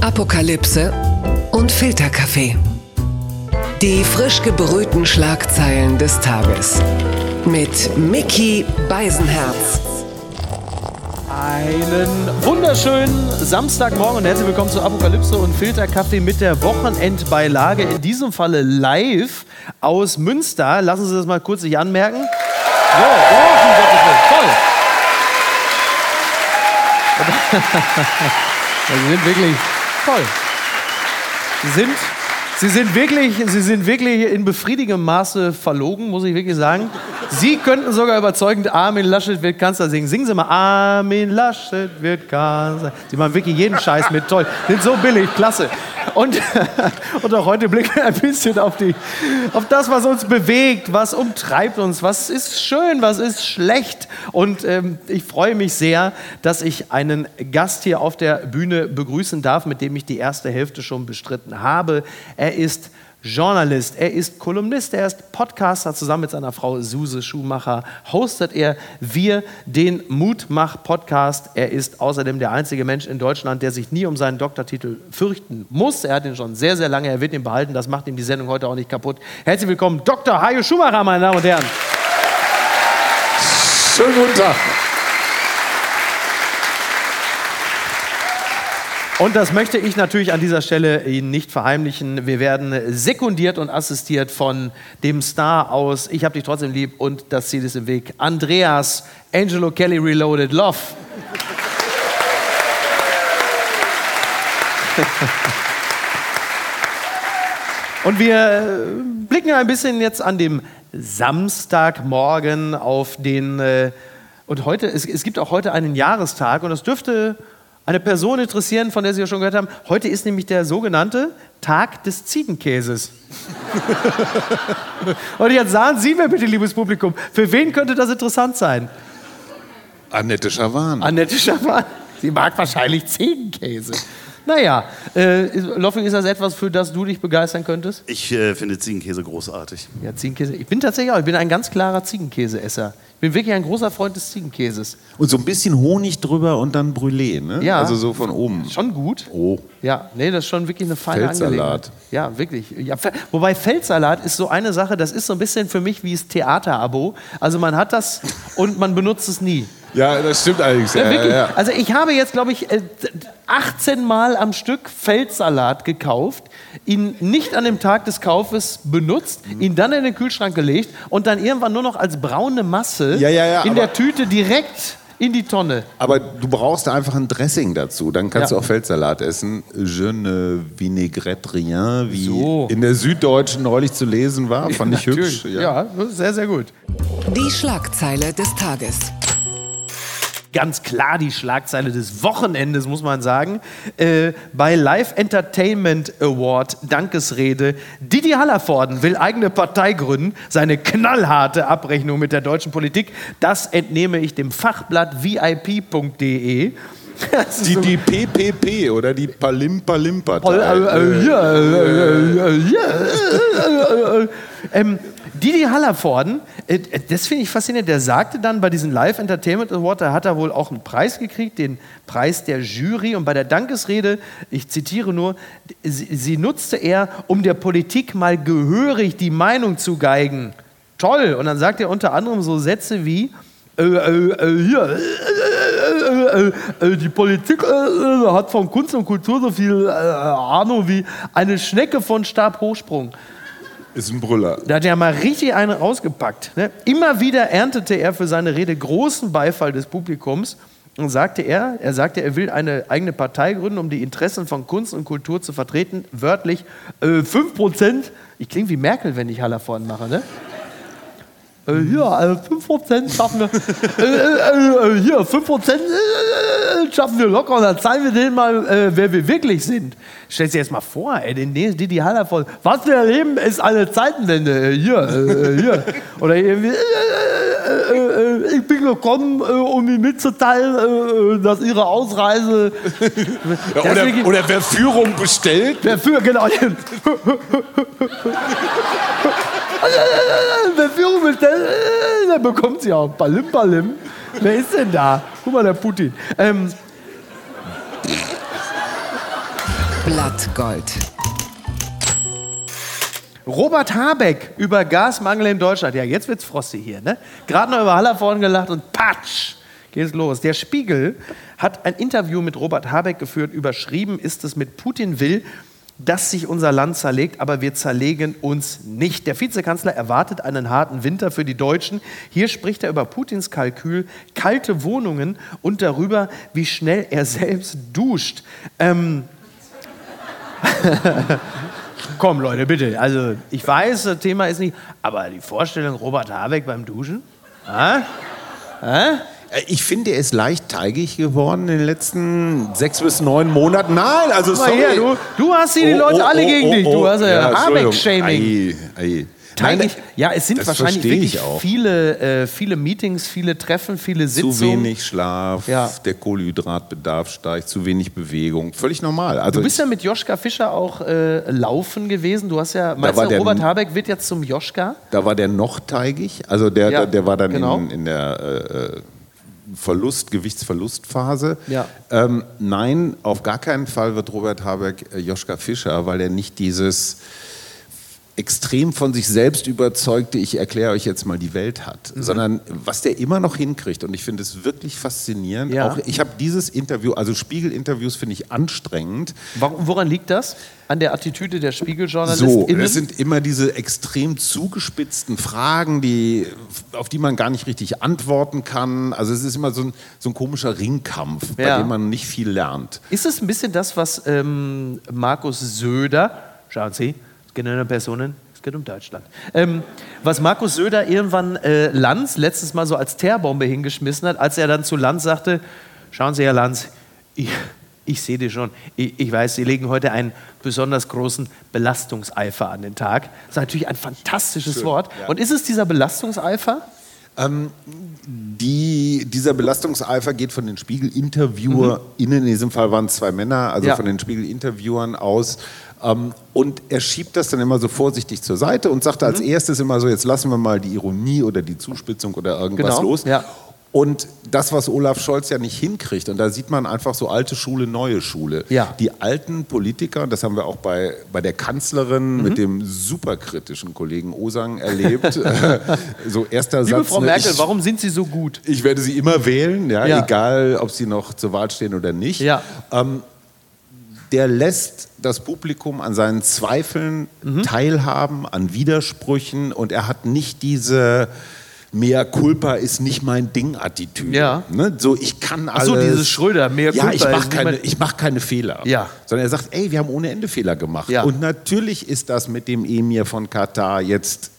Apokalypse und Filterkaffee. Die frisch gebrühten Schlagzeilen des Tages. Mit Mickey Beisenherz. Einen wunderschönen Samstagmorgen und herzlich willkommen zu Apokalypse und Filterkaffee mit der Wochenendbeilage. In diesem Falle live aus Münster. Lassen Sie das mal kurz sich anmerken. So, oh, toll. Sie sind wirklich toll. Sie sind, Sie sind, wirklich, Sie sind wirklich in befriedigendem Maße verlogen, muss ich wirklich sagen. Sie könnten sogar überzeugend Armin Laschet wird Kanzler singen. Singen Sie mal Armin Laschet wird Kanzler. Sie machen wirklich jeden Scheiß mit. Toll. Sind so billig. Klasse. Und, und auch heute blicken wir ein bisschen auf, die, auf das, was uns bewegt, was umtreibt uns, was ist schön, was ist schlecht. Und ähm, ich freue mich sehr, dass ich einen Gast hier auf der Bühne begrüßen darf, mit dem ich die erste Hälfte schon bestritten habe. Er ist Journalist, er ist Kolumnist, er ist Podcaster. Zusammen mit seiner Frau Suse Schumacher hostet er Wir den Mutmach-Podcast. Er ist außerdem der einzige Mensch in Deutschland, der sich nie um seinen Doktortitel fürchten muss. Er hat ihn schon sehr, sehr lange, er wird ihn behalten. Das macht ihm die Sendung heute auch nicht kaputt. Herzlich willkommen, Dr. Hajo Schumacher, meine Damen und Herren. Schönen guten Tag. Und das möchte ich natürlich an dieser Stelle Ihnen nicht verheimlichen. Wir werden sekundiert und assistiert von dem Star aus Ich hab dich trotzdem lieb und das Ziel ist im Weg. Andreas Angelo Kelly Reloaded Love. Und wir blicken ein bisschen jetzt an dem Samstagmorgen auf den, äh, und heute, es, es gibt auch heute einen Jahrestag und es dürfte eine Person interessieren, von der Sie ja schon gehört haben. Heute ist nämlich der sogenannte Tag des Ziegenkäses. Und jetzt sagen Sie mir bitte, liebes Publikum, für wen könnte das interessant sein? Annette Schawan. Annette Schawan. Sie mag wahrscheinlich Ziegenkäse. Naja, äh, Loffing, ist das etwas, für das du dich begeistern könntest? Ich äh, finde Ziegenkäse großartig. Ja, Ziegenkäse. Ich bin tatsächlich auch, ich bin ein ganz klarer Ziegenkäseesser. Ich bin wirklich ein großer Freund des Ziegenkäses. Und so ein bisschen Honig drüber und dann Brûlée, ne? Ja. Also so von oben. Schon gut. Oh. Ja, nee, das ist schon wirklich eine feine Feldsalat. Angelegenheit. Ja, wirklich. Ja, wobei Feldsalat ist so eine Sache, das ist so ein bisschen für mich wie das Theaterabo. Also man hat das und man benutzt es nie. Ja, das stimmt allerdings. Ja, Ja, ja, wirklich. ja. Also ich habe jetzt, glaube ich, äh, 18 Mal am Stück Feldsalat gekauft, ihn nicht an dem Tag des Kaufes benutzt, Mhm. ihn dann in den Kühlschrank gelegt und dann irgendwann nur noch als braune Masse Ja, ja, ja, in der Tüte direkt in die Tonne. Aber du brauchst einfach ein Dressing dazu. Dann kannst Ja. du auch Feldsalat essen. Je ne vinaigrette rien, wie So. in der Süddeutschen neulich zu lesen war. Fand ich Natürlich. hübsch. Ja. sehr, sehr gut. Die Schlagzeile des Tages. Ganz klar die Schlagzeile des Wochenendes, muss man sagen. Äh, bei Live Entertainment Award Dankesrede. Didi Hallervorden will eigene Partei gründen. Seine knallharte Abrechnung mit der deutschen Politik. Das entnehme ich dem Fachblatt vip.de. Die, die PPP oder die Palimpa-Limpa. Voll, ja, ja, äh, äh, äh. ähm, Didi Hallervorden, äh, das finde ich faszinierend, der sagte dann bei diesem Live Entertainment Award, da hat er wohl auch einen Preis gekriegt, den Preis der Jury. Und bei der Dankesrede, ich zitiere nur, sie, sie nutzte er, um der Politik mal gehörig die Meinung zu geigen. Toll. Und dann sagt er unter anderem so Sätze wie, äh, äh, äh, hier, äh, äh, äh, die Politik äh, äh, hat von Kunst und Kultur so viel äh, Ahnung wie eine Schnecke von Stabhochsprung. Ist ein Brüller. Da hat er mal richtig einen rausgepackt. Ne? Immer wieder erntete er für seine Rede großen Beifall des Publikums und sagte er, er sagte, er will eine eigene Partei gründen, um die Interessen von Kunst und Kultur zu vertreten. Wörtlich äh, 5%. Ich klinge wie Merkel, wenn ich Hallervorden mache, ne? Äh, hier, also 5% schaffen wir. äh, äh, äh, hier, 5% äh, schaffen wir locker und dann zeigen wir denen mal, äh, wer wir wirklich sind. Stell dir jetzt mal vor, ey, den Didi Hallervorden. Was wir erleben, ist eine Zeitenwende. Äh, Hier, äh, hier. Oder irgendwie. Äh, äh, äh, äh, ich bin gekommen, äh, um Ihnen mitzuteilen, äh, dass Ihre Ausreise. Ja, ist wirklich- oder, oder wer Führung bestellt, Wer für, genau. Wer Führung bestellt, äh, der bekommt sie auch. Palim, palim. Wer ist denn da? Guck mal, der Putin. Ähm, Blattgold. Robert Habeck über Gasmangel in Deutschland. Ja, jetzt wird's frostig hier, ne? Gerade noch über Hallervorden gelacht und patsch, geht's los. Der Spiegel hat ein Interview mit Robert Habeck geführt. Überschrieben ist es mit Putin will, dass sich unser Land zerlegt, aber wir zerlegen uns nicht. Der Vizekanzler erwartet einen harten Winter für die Deutschen. Hier spricht er über Putins Kalkül, kalte Wohnungen und darüber, wie schnell er selbst duscht. Ähm Komm, Leute, bitte. Also, ich weiß, das Thema ist nicht. Aber die Vorstellung Robert Habeck beim Duschen? Ah? Ah? Äh, Ich finde, er ist leicht teigig geworden in den letzten sechs bis neun Monaten. Nein, also sorry. her, du, du hast hier die Oh, Leute oh, alle oh, gegen oh, dich. oh. Du hast ja, Ja. Habeck-Shaming. Ei, ei. Teigig. Ja, es sind das wahrscheinlich wirklich viele, äh, viele Meetings, viele Treffen, viele Sitzungen. Zu wenig Schlaf, Ja. der Kohlenhydratbedarf steigt, zu wenig Bewegung. Völlig normal. Also Du bist ja mit Joschka Fischer auch äh, laufen gewesen. Du hast ja, meinst du, der- Robert Habeck wird jetzt zum Joschka? da war der noch teigig. Also der, Ja, der, der war dann genau. in, in der äh, Verlust, Gewichtsverlustphase. Ja. Ähm, nein, auf gar keinen Fall wird Robert Habeck äh, Joschka Fischer, weil er nicht dieses extrem von sich selbst überzeugte, ich erkläre euch jetzt mal die Welt hat, Mhm. sondern was der immer noch hinkriegt und ich finde es wirklich faszinierend. Ja. Auch ich habe dieses Interview, also Spiegel-Interviews finde ich anstrengend. Woran liegt das? An der Attitüde der So, Spiegeljournalisten? es sind immer diese extrem zugespitzten Fragen, die, auf die man gar nicht richtig antworten kann. Also es ist immer so ein, so ein komischer Ringkampf, bei Ja. dem man nicht viel lernt. Ist es ein bisschen das, was ähm, Markus Söder, schauen Sie, es geht nicht um Personen, es geht um Deutschland, ähm, was Markus Söder irgendwann äh, Lanz letztes Mal so als Teerbombe hingeschmissen hat, als er dann zu Lanz sagte, schauen Sie, Herr Lanz, ich, ich sehe die schon, ich, ich weiß, Sie legen heute einen besonders großen Belastungseifer an den Tag. Das ist natürlich ein fantastisches Wort. Und ist es dieser Belastungseifer? Die, dieser Belastungseifer geht von den Spiegel-InterviewerInnen, in diesem Fall waren es zwei Männer, also Ja. von den Spiegel-Interviewern aus. Ähm, und er schiebt das dann immer so vorsichtig zur Seite und sagt als erstes immer so, jetzt lassen wir mal die Ironie oder die Zuspitzung oder irgendwas Genau, los. ja. Und das, was Olaf Scholz ja nicht hinkriegt, und da sieht man einfach so alte Schule, neue Schule. Ja. Die alten Politiker, das haben wir auch bei, bei der Kanzlerin Mhm. mit dem superkritischen Kollegen Osang erlebt. so erster Liebe Satz. Frau ne, Merkel, ich, warum sind Sie so gut? ich werde sie immer wählen, ja, Ja. egal ob sie noch zur Wahl stehen oder nicht. Ja. Ähm, der lässt das Publikum an seinen Zweifeln Mhm. teilhaben, an Widersprüchen und er hat nicht diese Mea culpa ist nicht mein Ding-Attitüde. Ja. Ne? So, ich kann alles. Ach so, dieses Schröder, mea Ja, culpa ich ist mache keine, ich mach keine Fehler. Ja. Sondern er sagt, ey, wir haben ohne Ende Fehler gemacht. Ja. Und natürlich ist das mit dem Emir von Katar jetzt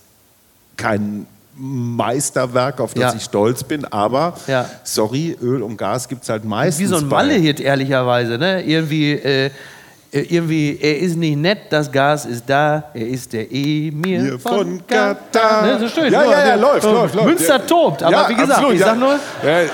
kein Meisterwerk, auf das Ja. ich stolz bin, aber Ja. sorry, Öl und Gas gibt es halt meistens. Wie so ein Malle-Hit, ehrlicherweise. Ne? Irgendwie, äh, irgendwie, er ist nicht nett, das Gas ist da, er ist der Emir Hier von, von Katar. Ne, so schön. Ja, Nur, ja, ja, läuft, so, läuft, läuft. Münster tobt, aber Ja, wie gesagt, absolut, ich sag nur,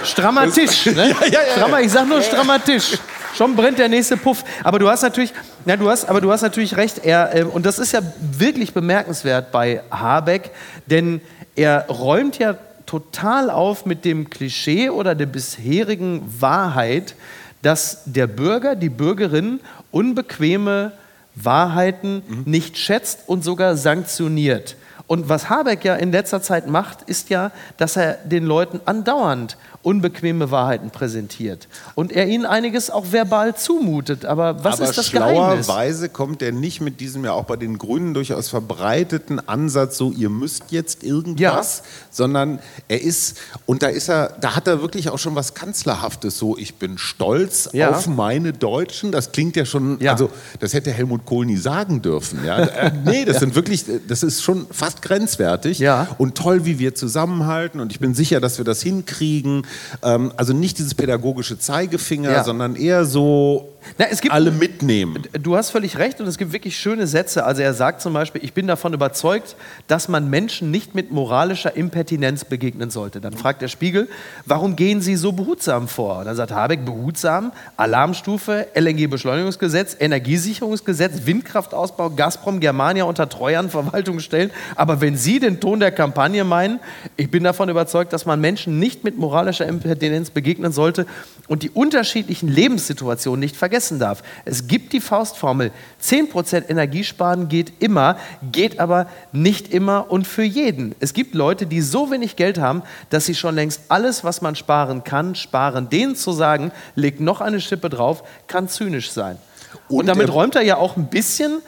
strammer Tisch. Ne? Ja, ja, ja, Strammer, ich sag nur strammer Tisch. Schon brennt der nächste Puff. Aber du hast natürlich, na, du hast, aber du hast natürlich recht. Er, äh, und das ist ja wirklich bemerkenswert bei Habeck, denn er räumt ja total auf mit dem Klischee oder der bisherigen Wahrheit, dass der Bürger, die Bürgerin unbequeme Wahrheiten nicht schätzt und sogar sanktioniert. Und was Habeck ja in letzter Zeit macht, ist ja, dass er den Leuten andauernd unbequeme Wahrheiten präsentiert. Und er ihnen einiges auch verbal zumutet. Aber was Aber ist das Geheimnis? schlauerweise kommt er nicht mit diesem ja auch bei den Grünen durchaus verbreiteten Ansatz, so ihr müsst jetzt irgendwas, sondern er ist, und da ist er, da hat er wirklich auch schon was Kanzlerhaftes, so ich bin stolz Ja. auf meine Deutschen. Das klingt ja schon, Ja. also das hätte Helmut Kohl nie sagen dürfen. Ja? Äh, nee, das sind wirklich, das ist schon fast grenzwertig. Ja. Und toll, wie wir zusammenhalten. Und ich bin sicher, dass wir das hinkriegen. Ähm, also nicht dieses pädagogische Zeigefinger, Ja. sondern eher so Na, gibt- alle mitnehmen. Du hast völlig recht und es gibt wirklich schöne Sätze. Also er sagt zum Beispiel, ich bin davon überzeugt, dass man Menschen nicht mit moralischer Impertinenz begegnen sollte. Dann fragt der Spiegel, warum gehen Sie so behutsam vor? Und dann sagt Habeck, behutsam, Alarmstufe, LNG-Beschleunigungsgesetz, Energiesicherungsgesetz, Windkraftausbau, Gazprom, Germania unter Treuern, Verwaltungsstellen. Aber wenn Sie den Ton der Kampagne meinen, ich bin davon überzeugt, dass man Menschen nicht mit moralischer Impertinenz begegnen sollte, und die unterschiedlichen Lebenssituationen nicht vergessen darf. Es gibt die Faustformel, 10% Energiesparen geht immer, geht aber nicht immer und für jeden. Es gibt Leute, die so wenig Geld haben, dass sie schon längst alles, was man sparen kann, sparen. Denen zu sagen, leg noch eine Schippe drauf, kann zynisch sein. Und, und damit räumt er ja auch ein bisschen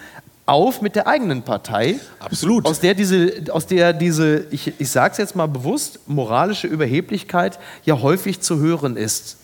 auf mit der eigenen Partei. Absolut. Aus der diese, aus der diese ich, ich sage es jetzt mal bewusst, moralische Überheblichkeit ja häufig zu hören ist.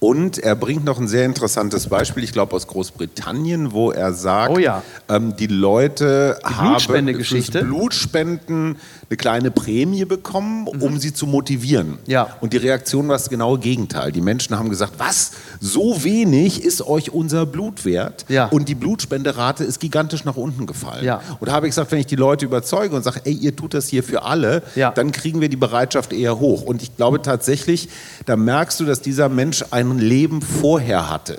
Und er bringt noch ein sehr interessantes Beispiel, ich glaube aus Großbritannien, wo er sagt, oh ja. ähm, die Leute die haben Blutspende-Geschichte. Blutspenden eine kleine Prämie bekommen, um mhm. sie zu motivieren. Ja. Und die Reaktion war das genaue Gegenteil. Die Menschen haben gesagt, was, so wenig ist euch unser Blut wert? Ja. Und die Blutspenderate ist gigantisch nach unten gefallen. Und da habe ich gesagt, wenn ich die Leute überzeuge und sage, ey, ihr tut das hier für alle, dann kriegen wir die Bereitschaft eher hoch. Und ich glaube tatsächlich, da merkst du, dass dieser Mensch ein Leben vorher hatte.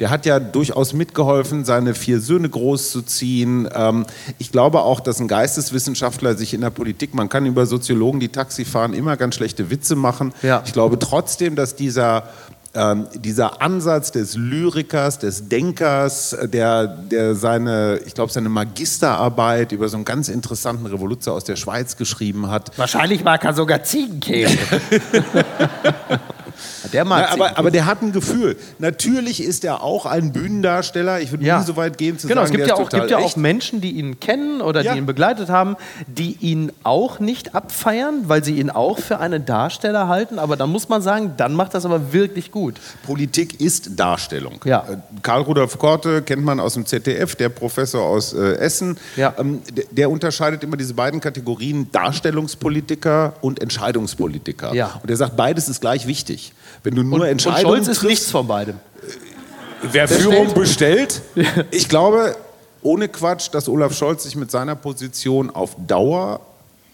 Der hat ja durchaus mitgeholfen, seine vier Söhne großzuziehen. Ähm, ich glaube auch, dass ein Geisteswissenschaftler sich in der Politik, man kann über Soziologen, die Taxi fahren, immer ganz schlechte Witze machen. Ja. Ich glaube trotzdem, dass dieser ähm, dieser Ansatz des Lyrikers, des Denkers, der, der seine, ich glaube, seine Magisterarbeit über so einen ganz interessanten Revoluzer aus der Schweiz geschrieben hat, Wahrscheinlich mag er sogar Ziegenkäse. der mag Ja, aber, aber der hat ein Gefühl. Natürlich ist er auch ein Bühnendarsteller. Ich würde Ja. nie so weit gehen zu Genau, sagen, es gibt ja, auch, gibt ja auch. Menschen, die ihn kennen oder Ja. die ihn begleitet haben, die ihn auch nicht abfeiern, weil sie ihn auch für einen Darsteller halten. Aber dann muss man sagen, dann macht das aber wirklich gut. Politik ist Darstellung. Ja. Äh, Karl Rudolf Korte kennt man aus dem ZDF, der Professor aus äh, Essen. Ja. Ähm, der, der unterscheidet immer diese beiden Kategorien Darstellungspolitiker und Entscheidungspolitiker. Ja. Und er sagt, beides ist gleich wichtig. Wenn du nur Und, und Entscheidungen Scholz ist nichts von beidem. Wer Führung bestellt? Ich glaube, ohne Quatsch, dass Olaf Scholz sich mit seiner Position auf Dauer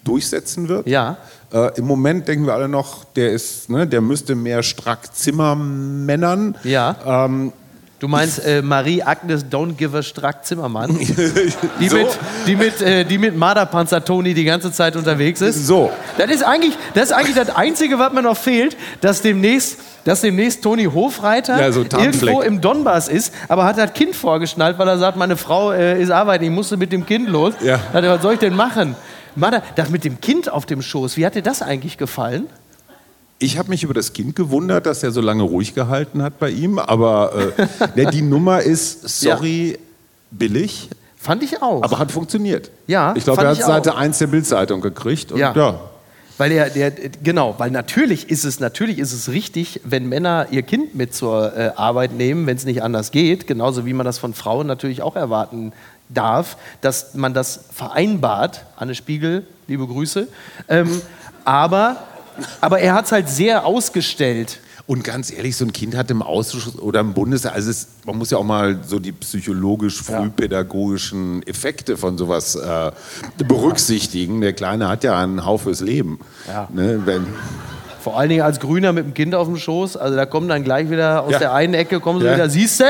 durchsetzen wird. Ja. Äh, Im Moment denken wir alle noch, der ist, ne, der müsste mehr Strack Zimmermännern. Ja. Ähm, Du meinst äh, Marie Agnes Don't Give a Strack Zimmermann, die so, mit, die mit, äh, die mit Marderpanzer Toni die ganze Zeit unterwegs ist? So. Das ist eigentlich das, ist eigentlich das Einzige, was mir noch fehlt, dass demnächst, dass demnächst Toni Hofreiter Ja, so irgendwo im Donbass ist, aber hat das Kind vorgeschnallt, weil er sagt, meine Frau äh, ist arbeiten, ich musste mit dem Kind los. Ja. Er, was soll ich denn machen? Marder, das mit dem Kind auf dem Schoß, wie hat dir das eigentlich gefallen? Ich habe mich über das Kind gewundert, dass er so lange ruhig gehalten hat bei ihm. Aber äh, ne, die Nummer ist, sorry, billig, Fand ich auch. aber hat funktioniert. Ja, Ich glaube, er hat Seite auch. 1 der Bildzeitung gekriegt. Und Ja. ja. Weil er, der, genau, weil natürlich ist es, natürlich ist es richtig, wenn Männer ihr Kind mit zur äh, Arbeit nehmen, wenn es nicht anders geht, genauso wie man das von Frauen natürlich auch erwarten darf, dass man das vereinbart. Anne Spiegel, liebe Grüße. Ähm, aber, aber er hat es halt sehr ausgestellt. Und ganz ehrlich, so ein Kind hat im Ausschuss oder im Bundes, also es, man muss ja auch mal so die psychologisch-frühpädagogischen Effekte von sowas äh, berücksichtigen. Der Kleine hat ja einen Hauch fürs Leben. Ja. Ne, wenn, Vor allen Dingen als Grüner mit dem Kind auf dem Schoß. Also da kommen dann gleich wieder aus Ja. der einen Ecke, kommen sie Ja. wieder, siehst du?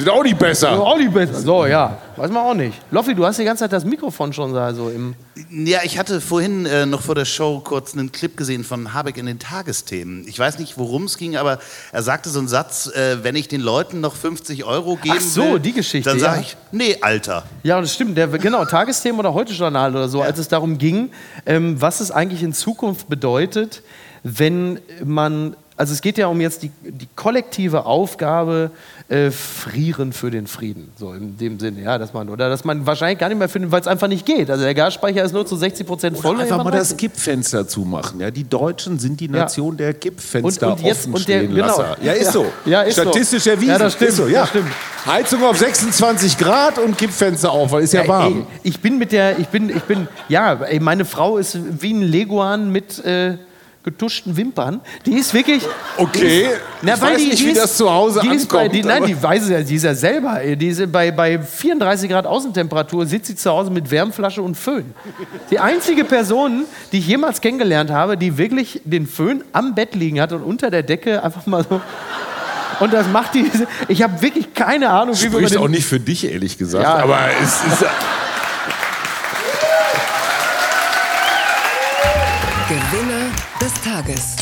Sieht auch nicht besser. Auch nicht besser. So, ja. Weiß man auch nicht. Loffi, du hast die ganze Zeit das Mikrofon schon da so im. Ja, ich hatte vorhin äh, noch vor der Show kurz einen Clip gesehen von Habeck in den Tagesthemen. Ich weiß nicht, worum es ging, aber er sagte so einen Satz, äh, wenn ich den Leuten noch 50 Euro geben Ach so, will, die Geschichte, dann ja. sage ich, nee, Alter. Ja, das stimmt. Der, genau, Tagesthemen oder Heute-Journal oder so, als es darum ging, ähm, was es eigentlich in Zukunft bedeutet, wenn man. Also es geht ja um jetzt die, die kollektive Aufgabe, äh, frieren für den Frieden. So in dem Sinne, ja, dass man, oder dass man wahrscheinlich gar nicht mehr findet, weil es einfach nicht geht. Also der Gasspeicher ist nur zu 60 Prozent voll. Oder einfach mal das. Kippfenster zumachen. Ja, die Deutschen sind die Nation der Kippfenster Und- und jetzt- offen und der- stehen genau. Ja, ist Ja. so. Ja, ist so. Statistisch erwiesen. Ja, das stimmt. Ist so, ja. Das stimmt. Heizung auf 26 Grad und Kippfenster auf, weil ist ja, warm. Ey, ich bin mit der, ich bin, ich bin, ja, ey, meine Frau ist wie ein Leguan mit äh, getuschten Wimpern. Die ist wirklich. Okay. Na, ich weiß die, nicht, die wie ist, das zu Hause die ist bei, ankommt. die, Nein, die weiß es ja, die ist ja selber. Die ist bei, bei 34 Grad Außentemperatur sitzt sie zu Hause mit Wärmflasche und Föhn. Die einzige Person, die ich jemals kennengelernt habe, die wirklich den Föhn am Bett liegen hat und unter der Decke einfach mal so. Und das macht die. Ich habe wirklich keine Ahnung, wie wir Spricht auch nicht für dich, ehrlich gesagt. Ja. aber es ist. Tages.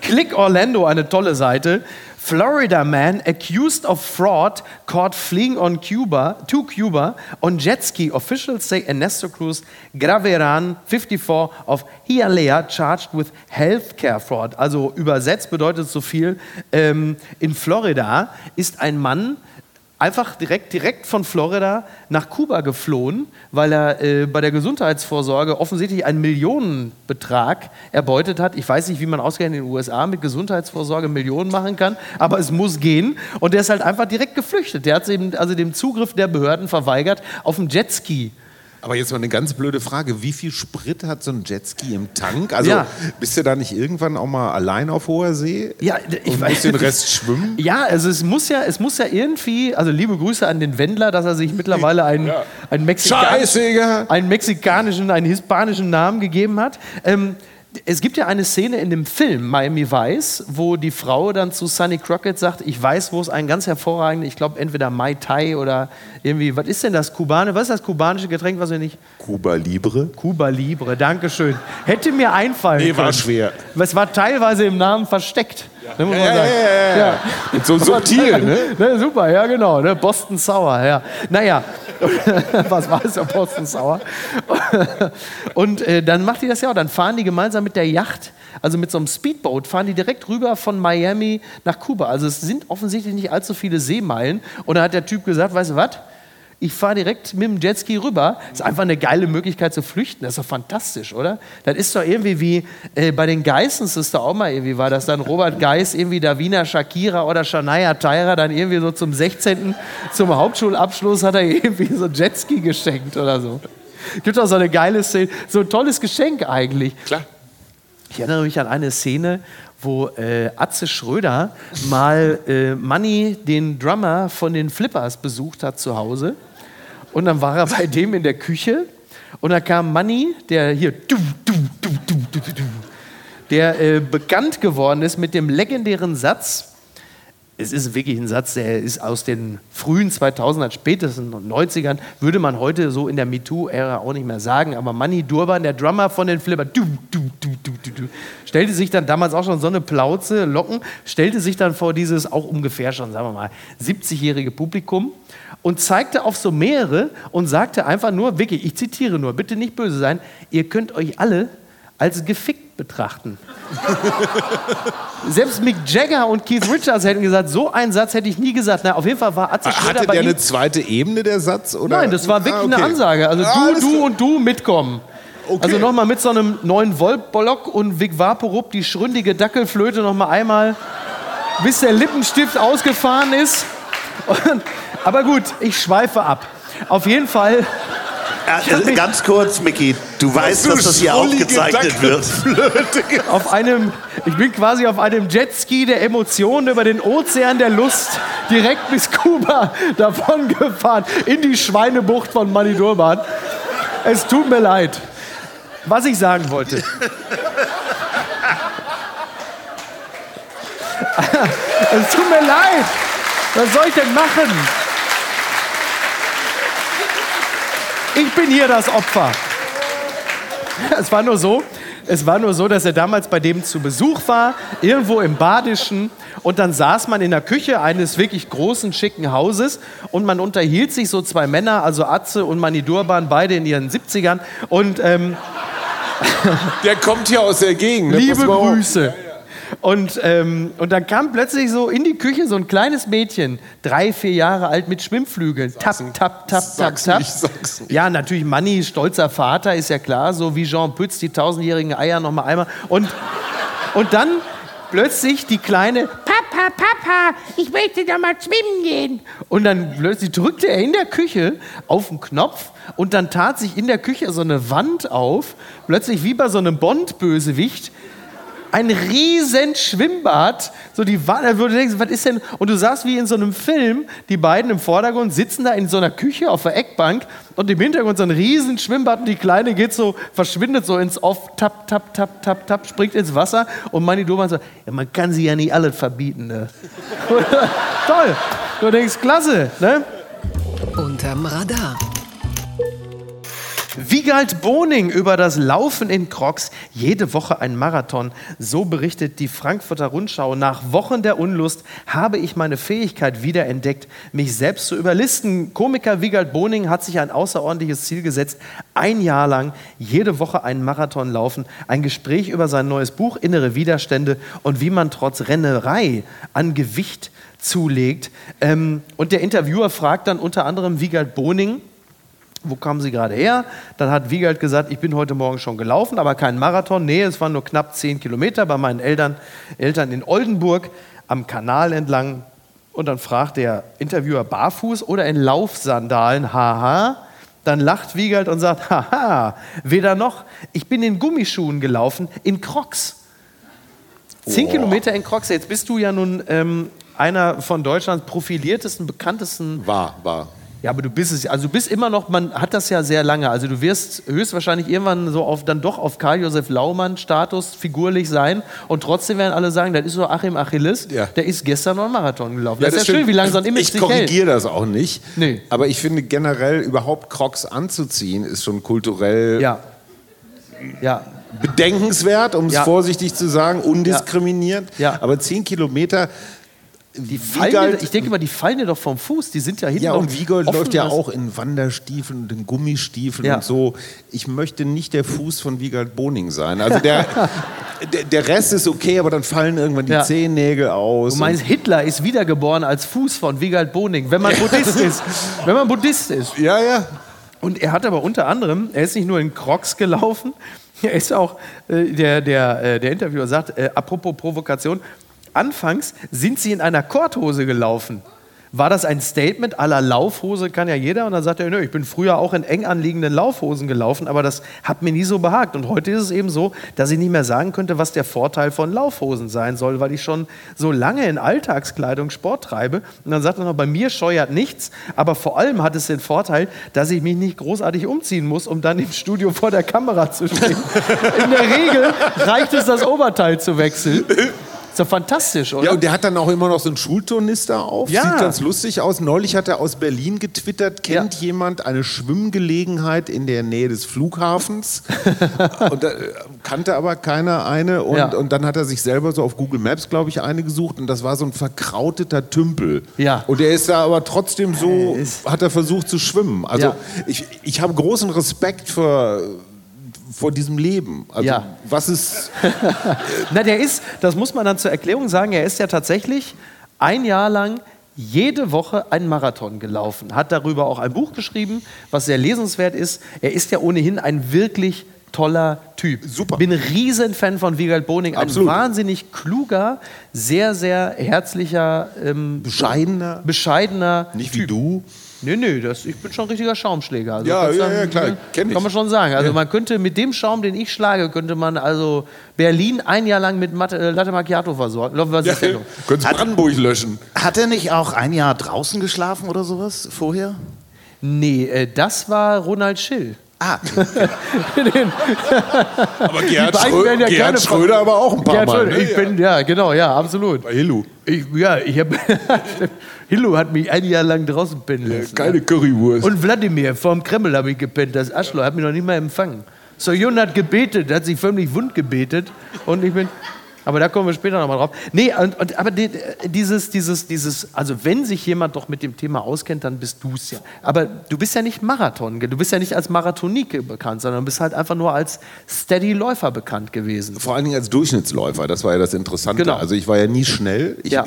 Click Orlando, eine tolle Seite. Florida man accused of fraud caught fleeing on Cuba to Cuba on jet ski. Officials say Ernesto Cruz Graveran, 54 of Hialeah, charged with healthcare fraud. Also übersetzt bedeutet so viel. Ähm, in Florida ist ein Mann einfach direkt, direkt von Florida nach Kuba geflohen, weil er äh, bei der Gesundheitsvorsorge offensichtlich einen Millionenbetrag erbeutet hat. Ich weiß nicht, wie man ausgerechnet in den USA mit Gesundheitsvorsorge Millionen machen kann, aber es muss gehen. Und der ist halt einfach direkt geflüchtet. Der hat eben also dem Zugriff der Behörden verweigert auf dem Jetski. Aber jetzt mal eine ganz blöde Frage. Wie viel Sprit hat so ein Jetski im Tank? Also Ja. bist du da nicht irgendwann auch mal allein auf hoher See? Ja, ich und weiß musst den Rest schwimmen? Ja, also es muss ja, es muss ja irgendwie, also liebe Grüße an den Wendler, dass er sich mittlerweile einen, einen, Mexikanisch, Scheiße, Digga. einen mexikanischen, einen hispanischen Namen gegeben hat. Ähm, es gibt ja eine Szene in dem Film Miami Vice, wo die Frau dann zu Sonny Crockett sagt, ich weiß, wo es einen ganz hervorragenden, ich glaube entweder Mai Tai oder irgendwie, was ist denn das Kubane, was ist das kubanische Getränk, was wir nicht, Cuba Libre? Cuba Libre, Dankeschön. Hätte mir einfallen Nee, können. war schwer. Es war teilweise im Namen versteckt. Ne, Ja, ja, ja, ja, ja. So subtil, ne? Ne, super, ja genau. Ne? Boston Sour, ja. Naja, was war es ja Boston Sour? Und äh, dann macht die das ja auch. Dann fahren die gemeinsam mit der Yacht, also mit so einem Speedboat, fahren die direkt rüber von Miami nach Kuba. Also es sind offensichtlich nicht allzu viele Seemeilen. Und da hat der Typ gesagt, weißt du was? Ich fahre direkt mit dem Jetski rüber. Ist einfach eine geile Möglichkeit zu flüchten. Das ist doch fantastisch, oder? Das ist doch irgendwie wie äh, bei den Geissens, ist doch auch mal irgendwie, war das dann Robert Geiss, irgendwie Davina Shakira oder Shania Tyra dann irgendwie so zum 16. zum Hauptschulabschluss hat er irgendwie so ein Jetski geschenkt oder so. Gibt auch so eine geile Szene, so ein tolles Geschenk eigentlich. Klar. Ich erinnere mich an eine Szene, wo äh, Atze Schröder mal äh, Manny, den Drummer von den Flippers, besucht hat zu Hause. Und dann war er bei dem in der Küche und da kam Manny, der hier, du, du, du, du, du, du, der äh, bekannt geworden ist mit dem legendären Satz, es ist wirklich ein Satz, der ist aus den frühen 2000ern, spätestens 90ern, würde man heute so in der MeToo-Ära auch nicht mehr sagen. Aber Manny Durban, der Drummer von den Flipper, du, du, du, du, du, du, stellte sich dann damals auch schon so eine Plauze, Locken, stellte sich dann vor dieses auch ungefähr schon, sagen wir mal, 70-jährige Publikum und zeigte auf so mehrere und sagte einfach nur, wirklich, ich zitiere nur, bitte nicht böse sein, ihr könnt euch alle als gefickt betrachten. Selbst Mick Jagger und Keith Richards hätten gesagt, so einen Satz hätte ich nie gesagt. Na, auf jeden Fall war Atze Schröder Hatte der eine zweite Ebene, der Satz? Oder? Nein, das war wirklich Ah, okay. eine Ansage. Also Ah, du, du und du mitkommen. Okay. Also nochmal mit so einem neuen Volt-Bollock und Vic Vaporub die schründige Dackelflöte nochmal einmal, bis der Lippenstift ausgefahren ist. Und, aber gut, ich schweife ab. Auf jeden Fall. Äh, ganz kurz, Micky, du weißt, du dass das hier aufgezeichnet wird. auf einem, ich bin quasi auf einem Jetski der Emotionen über den Ozean der Lust direkt bis Kuba davon gefahren, in die Schweinebucht von Manidurban. Es tut mir leid. Was ich sagen wollte. es tut mir leid. Was soll ich denn machen? Ich bin hier das Opfer. Es war nur so, es war nur so, dass er damals bei dem zu Besuch war, irgendwo im Badischen. Und dann saß man in der Küche eines wirklich großen, schicken Hauses und man unterhielt sich, so zwei Männer, also Atze und Mani Durban, beide in ihren 70ern. Und ähm, Der kommt hier aus der Gegend. ne? liebe. Grüße. Und, ähm, und dann kam plötzlich so in die Küche so ein kleines Mädchen, drei, vier Jahre alt mit Schwimmflügeln. Tap, tap, tap, tap, tap. sag's nicht. Ja, natürlich Manni, stolzer Vater, ist ja klar, so wie Jean Pütz, die tausendjährigen Eier nochmal einmal. Und, und dann plötzlich die kleine, Papa, Papa, ich möchte da mal schwimmen gehen. Und dann plötzlich drückte er in der Küche auf den Knopf und dann tat sich in der Küche so eine Wand auf, plötzlich wie bei so einem Bond-Bösewicht, ein riesen Schwimmbad, so die Wanne, wo du was ist denn? Und du sagst wie in so einem Film, die beiden im Vordergrund sitzen da in so einer Küche auf der Eckbank und im Hintergrund so ein riesen Schwimmbad und die Kleine geht so, verschwindet so ins Off, tap, tap, tap, tap, tap, springt ins Wasser und Manni Doman so, ja, man kann sie ja nicht alles verbieten, ne? Toll! Du denkst, klasse, ne? Unterm Radar. Wiegald Boning über das Laufen in Crocs, jede Woche ein Marathon. So berichtet die Frankfurter Rundschau. Nach Wochen der Unlust habe ich meine Fähigkeit wiederentdeckt, mich selbst zu überlisten. Komiker Wiegald Boning hat sich ein außerordentliches Ziel gesetzt, ein Jahr lang jede Woche einen Marathon laufen. Ein Gespräch über sein neues Buch Innere Widerstände und wie man trotz Rennerei an Gewicht zulegt. Ähm, und der Interviewer fragt dann unter anderem Wiegald Boning, wo kamen Sie gerade her? Dann hat Wiegald gesagt, ich bin heute Morgen schon gelaufen, aber kein Marathon. Nee, es waren nur knapp zehn Kilometer bei meinen Eltern, Eltern in Oldenburg am Kanal entlang. Und dann fragt der Interviewer barfuß oder in Laufsandalen, haha. Dann lacht Wiegald und sagt, haha, weder noch. Ich bin in Gummischuhen gelaufen, in Crocs. Zehn Oh. Kilometer in Crocs. Jetzt bist du ja nun ähm, einer von Deutschlands profiliertesten, bekanntesten War, war. Ja, aber du bist es, also du bist immer noch, man hat das ja sehr lange. Also du wirst höchstwahrscheinlich irgendwann so auf, dann doch auf Karl-Josef Laumann-Status figurlich sein und trotzdem werden alle sagen, das ist so Achim Achilles, Ja. der ist gestern noch einen Marathon gelaufen. das, ist ja stimmt. schön, wie lange so ein Image Ich korrigiere das auch nicht. Nee. Aber ich finde generell überhaupt Crocs anzuziehen ist schon kulturell Ja. Ja. bedenkenswert, um es Ja. vorsichtig zu sagen, undiskriminiert. Ja. Aber 10 Kilometer. Die fallen dir, ich denke mal, die fallen dir doch vom Fuß. Die sind ja hinten Ja, und Wiegold läuft ja auch in Wanderstiefeln und in Gummistiefeln Ja. und so. Ich möchte nicht der Fuß von Wiegald Boning sein. Also der, der, der Rest ist okay, aber dann fallen irgendwann die Ja. Zehennägel aus. Du meinst, Hitler ist wiedergeboren als Fuß von Wiegald Boning, wenn man Buddhist ist. Wenn man Buddhist ist. ja, ja. Und er hat aber unter anderem, er ist nicht nur in Crocs gelaufen, er ist auch, äh, der, der, äh, der Interviewer sagt, äh, apropos Provokation, anfangs sind sie in einer Korthose gelaufen. War das ein Statement aller Laufhose kann ja jeder? Und dann sagt er, nö, ich bin früher auch in eng anliegenden Laufhosen gelaufen, aber das hat mir nie so behagt. Und heute ist es eben so, dass ich nicht mehr sagen könnte, was der Vorteil von Laufhosen sein soll, weil ich schon so lange in Alltagskleidung Sport treibe. Und dann sagt er noch, bei mir scheuert nichts, aber vor allem hat es den Vorteil, dass ich mich nicht großartig umziehen muss, um dann im Studio vor der Kamera zu stehen. In der Regel reicht es, das Oberteil zu wechseln. Ist doch fantastisch, oder? Ja, und der hat dann auch immer noch so einen Schulturnister auf. Ja. Sieht ganz lustig aus. Neulich hat er aus Berlin getwittert, kennt Ja. jemand eine Schwimmgelegenheit in der Nähe des Flughafens? und da äh, kannte aber keiner eine. Und, Ja. und dann hat er sich selber so auf Google Maps, glaube ich, eine gesucht. Und das war so ein verkrauteter Tümpel. Ja. Und er ist da aber trotzdem so, Äh, hat er versucht zu schwimmen. Also ich, ich habe großen Respekt vor, vor diesem Leben. Also Ja. was ist... Na, der ist, das muss man dann zur Erklärung sagen, er ist ja tatsächlich ein Jahr lang jede Woche einen Marathon gelaufen, hat darüber auch ein Buch geschrieben, was sehr lesenswert ist. Er ist ja ohnehin ein wirklich toller Typ. Super. Bin ein Riesenfan von Wiegald Boning, ein Absolut. wahnsinnig kluger, sehr, sehr herzlicher, ähm, Bescheidener. bescheidener Nicht wie Typ. du. Nee, nee, das, ich bin schon ein richtiger Schaumschläger. Also Ja, ja, ja, klar, ne, kenn ich. Kann man schon sagen. Also man könnte mit dem Schaum, den ich schlage, könnte man also Berlin ein Jahr lang mit Matte, äh, Latte Macchiato versorgen. Was Ja, denn? können Sie Brandenburg löschen. Hat er nicht auch ein Jahr draußen geschlafen oder sowas vorher? Nee, äh, das war Ronald Schill. Ah, Aber Gerhard, Schrö werden ja Gerhard gerne Schröder aber auch ein paar Mal. Ne? ich bin, ja, genau, ja, absolut. Bei Hillu. Ich, ja, ich habe. Hillo hat mich ein Jahr lang draußen pennen lassen. Keine Currywurst. Und Wladimir, vorm Kreml habe ich gepennt. Das Arschloch hat mich noch nicht mal empfangen. Sojon hat gebetet, hat sich förmlich wund gebetet. Und ich bin. Aber da kommen wir später nochmal drauf. Nee, und, und, aber die, dieses, dieses, dieses, also wenn sich jemand doch mit dem Thema auskennt, dann bist du es ja. Aber du bist ja nicht Marathon, du bist ja nicht als Marathonike bekannt, sondern bist halt einfach nur als Steady-Läufer bekannt gewesen. Vor allen Dingen als Durchschnittsläufer, das war ja das Interessante. Genau. Also ich war ja nie schnell. Ich, Ja.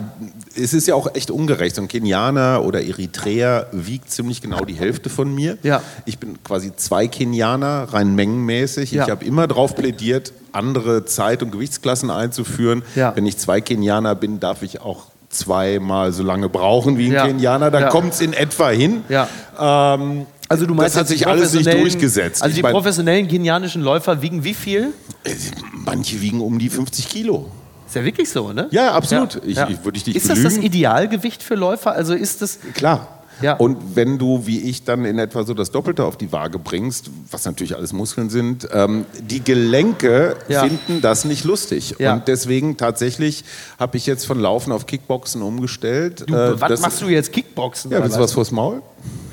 Es ist ja auch echt ungerecht. So ein Kenianer oder Eritreer wiegt ziemlich genau die Hälfte von mir. Ja. Ich bin quasi zwei Kenianer, rein mengenmäßig. Ja. Ich habe immer darauf plädiert, andere Zeit- und Gewichtsklassen einzuführen. Ja. Wenn ich zwei Kenianer bin, darf ich auch zweimal so lange brauchen wie ein Ja. Kenianer. Dann Ja. kommt es in etwa hin. Ja. Ähm, Also du meinst das hat sich alles nicht durchgesetzt. Also Ich die mein- professionellen kenianischen Läufer wiegen wie viel? Manche wiegen um die 50 Kilo. Ist ja wirklich so, ne? Ja, absolut. Ich- Ja. ich- würde ich dich Ist das das belügen? Idealgewicht für Läufer? Also ist das. Klar. Ja. Und wenn du, wie ich, dann in etwa so das Doppelte auf die Waage bringst, was natürlich alles Muskeln sind, ähm, die Gelenke Ja. finden das nicht lustig. Ja. Und deswegen tatsächlich habe ich jetzt von Laufen auf Kickboxen umgestellt. Du, Äh, was machst du jetzt? Kickboxen? Ja, willst du was vors Maul?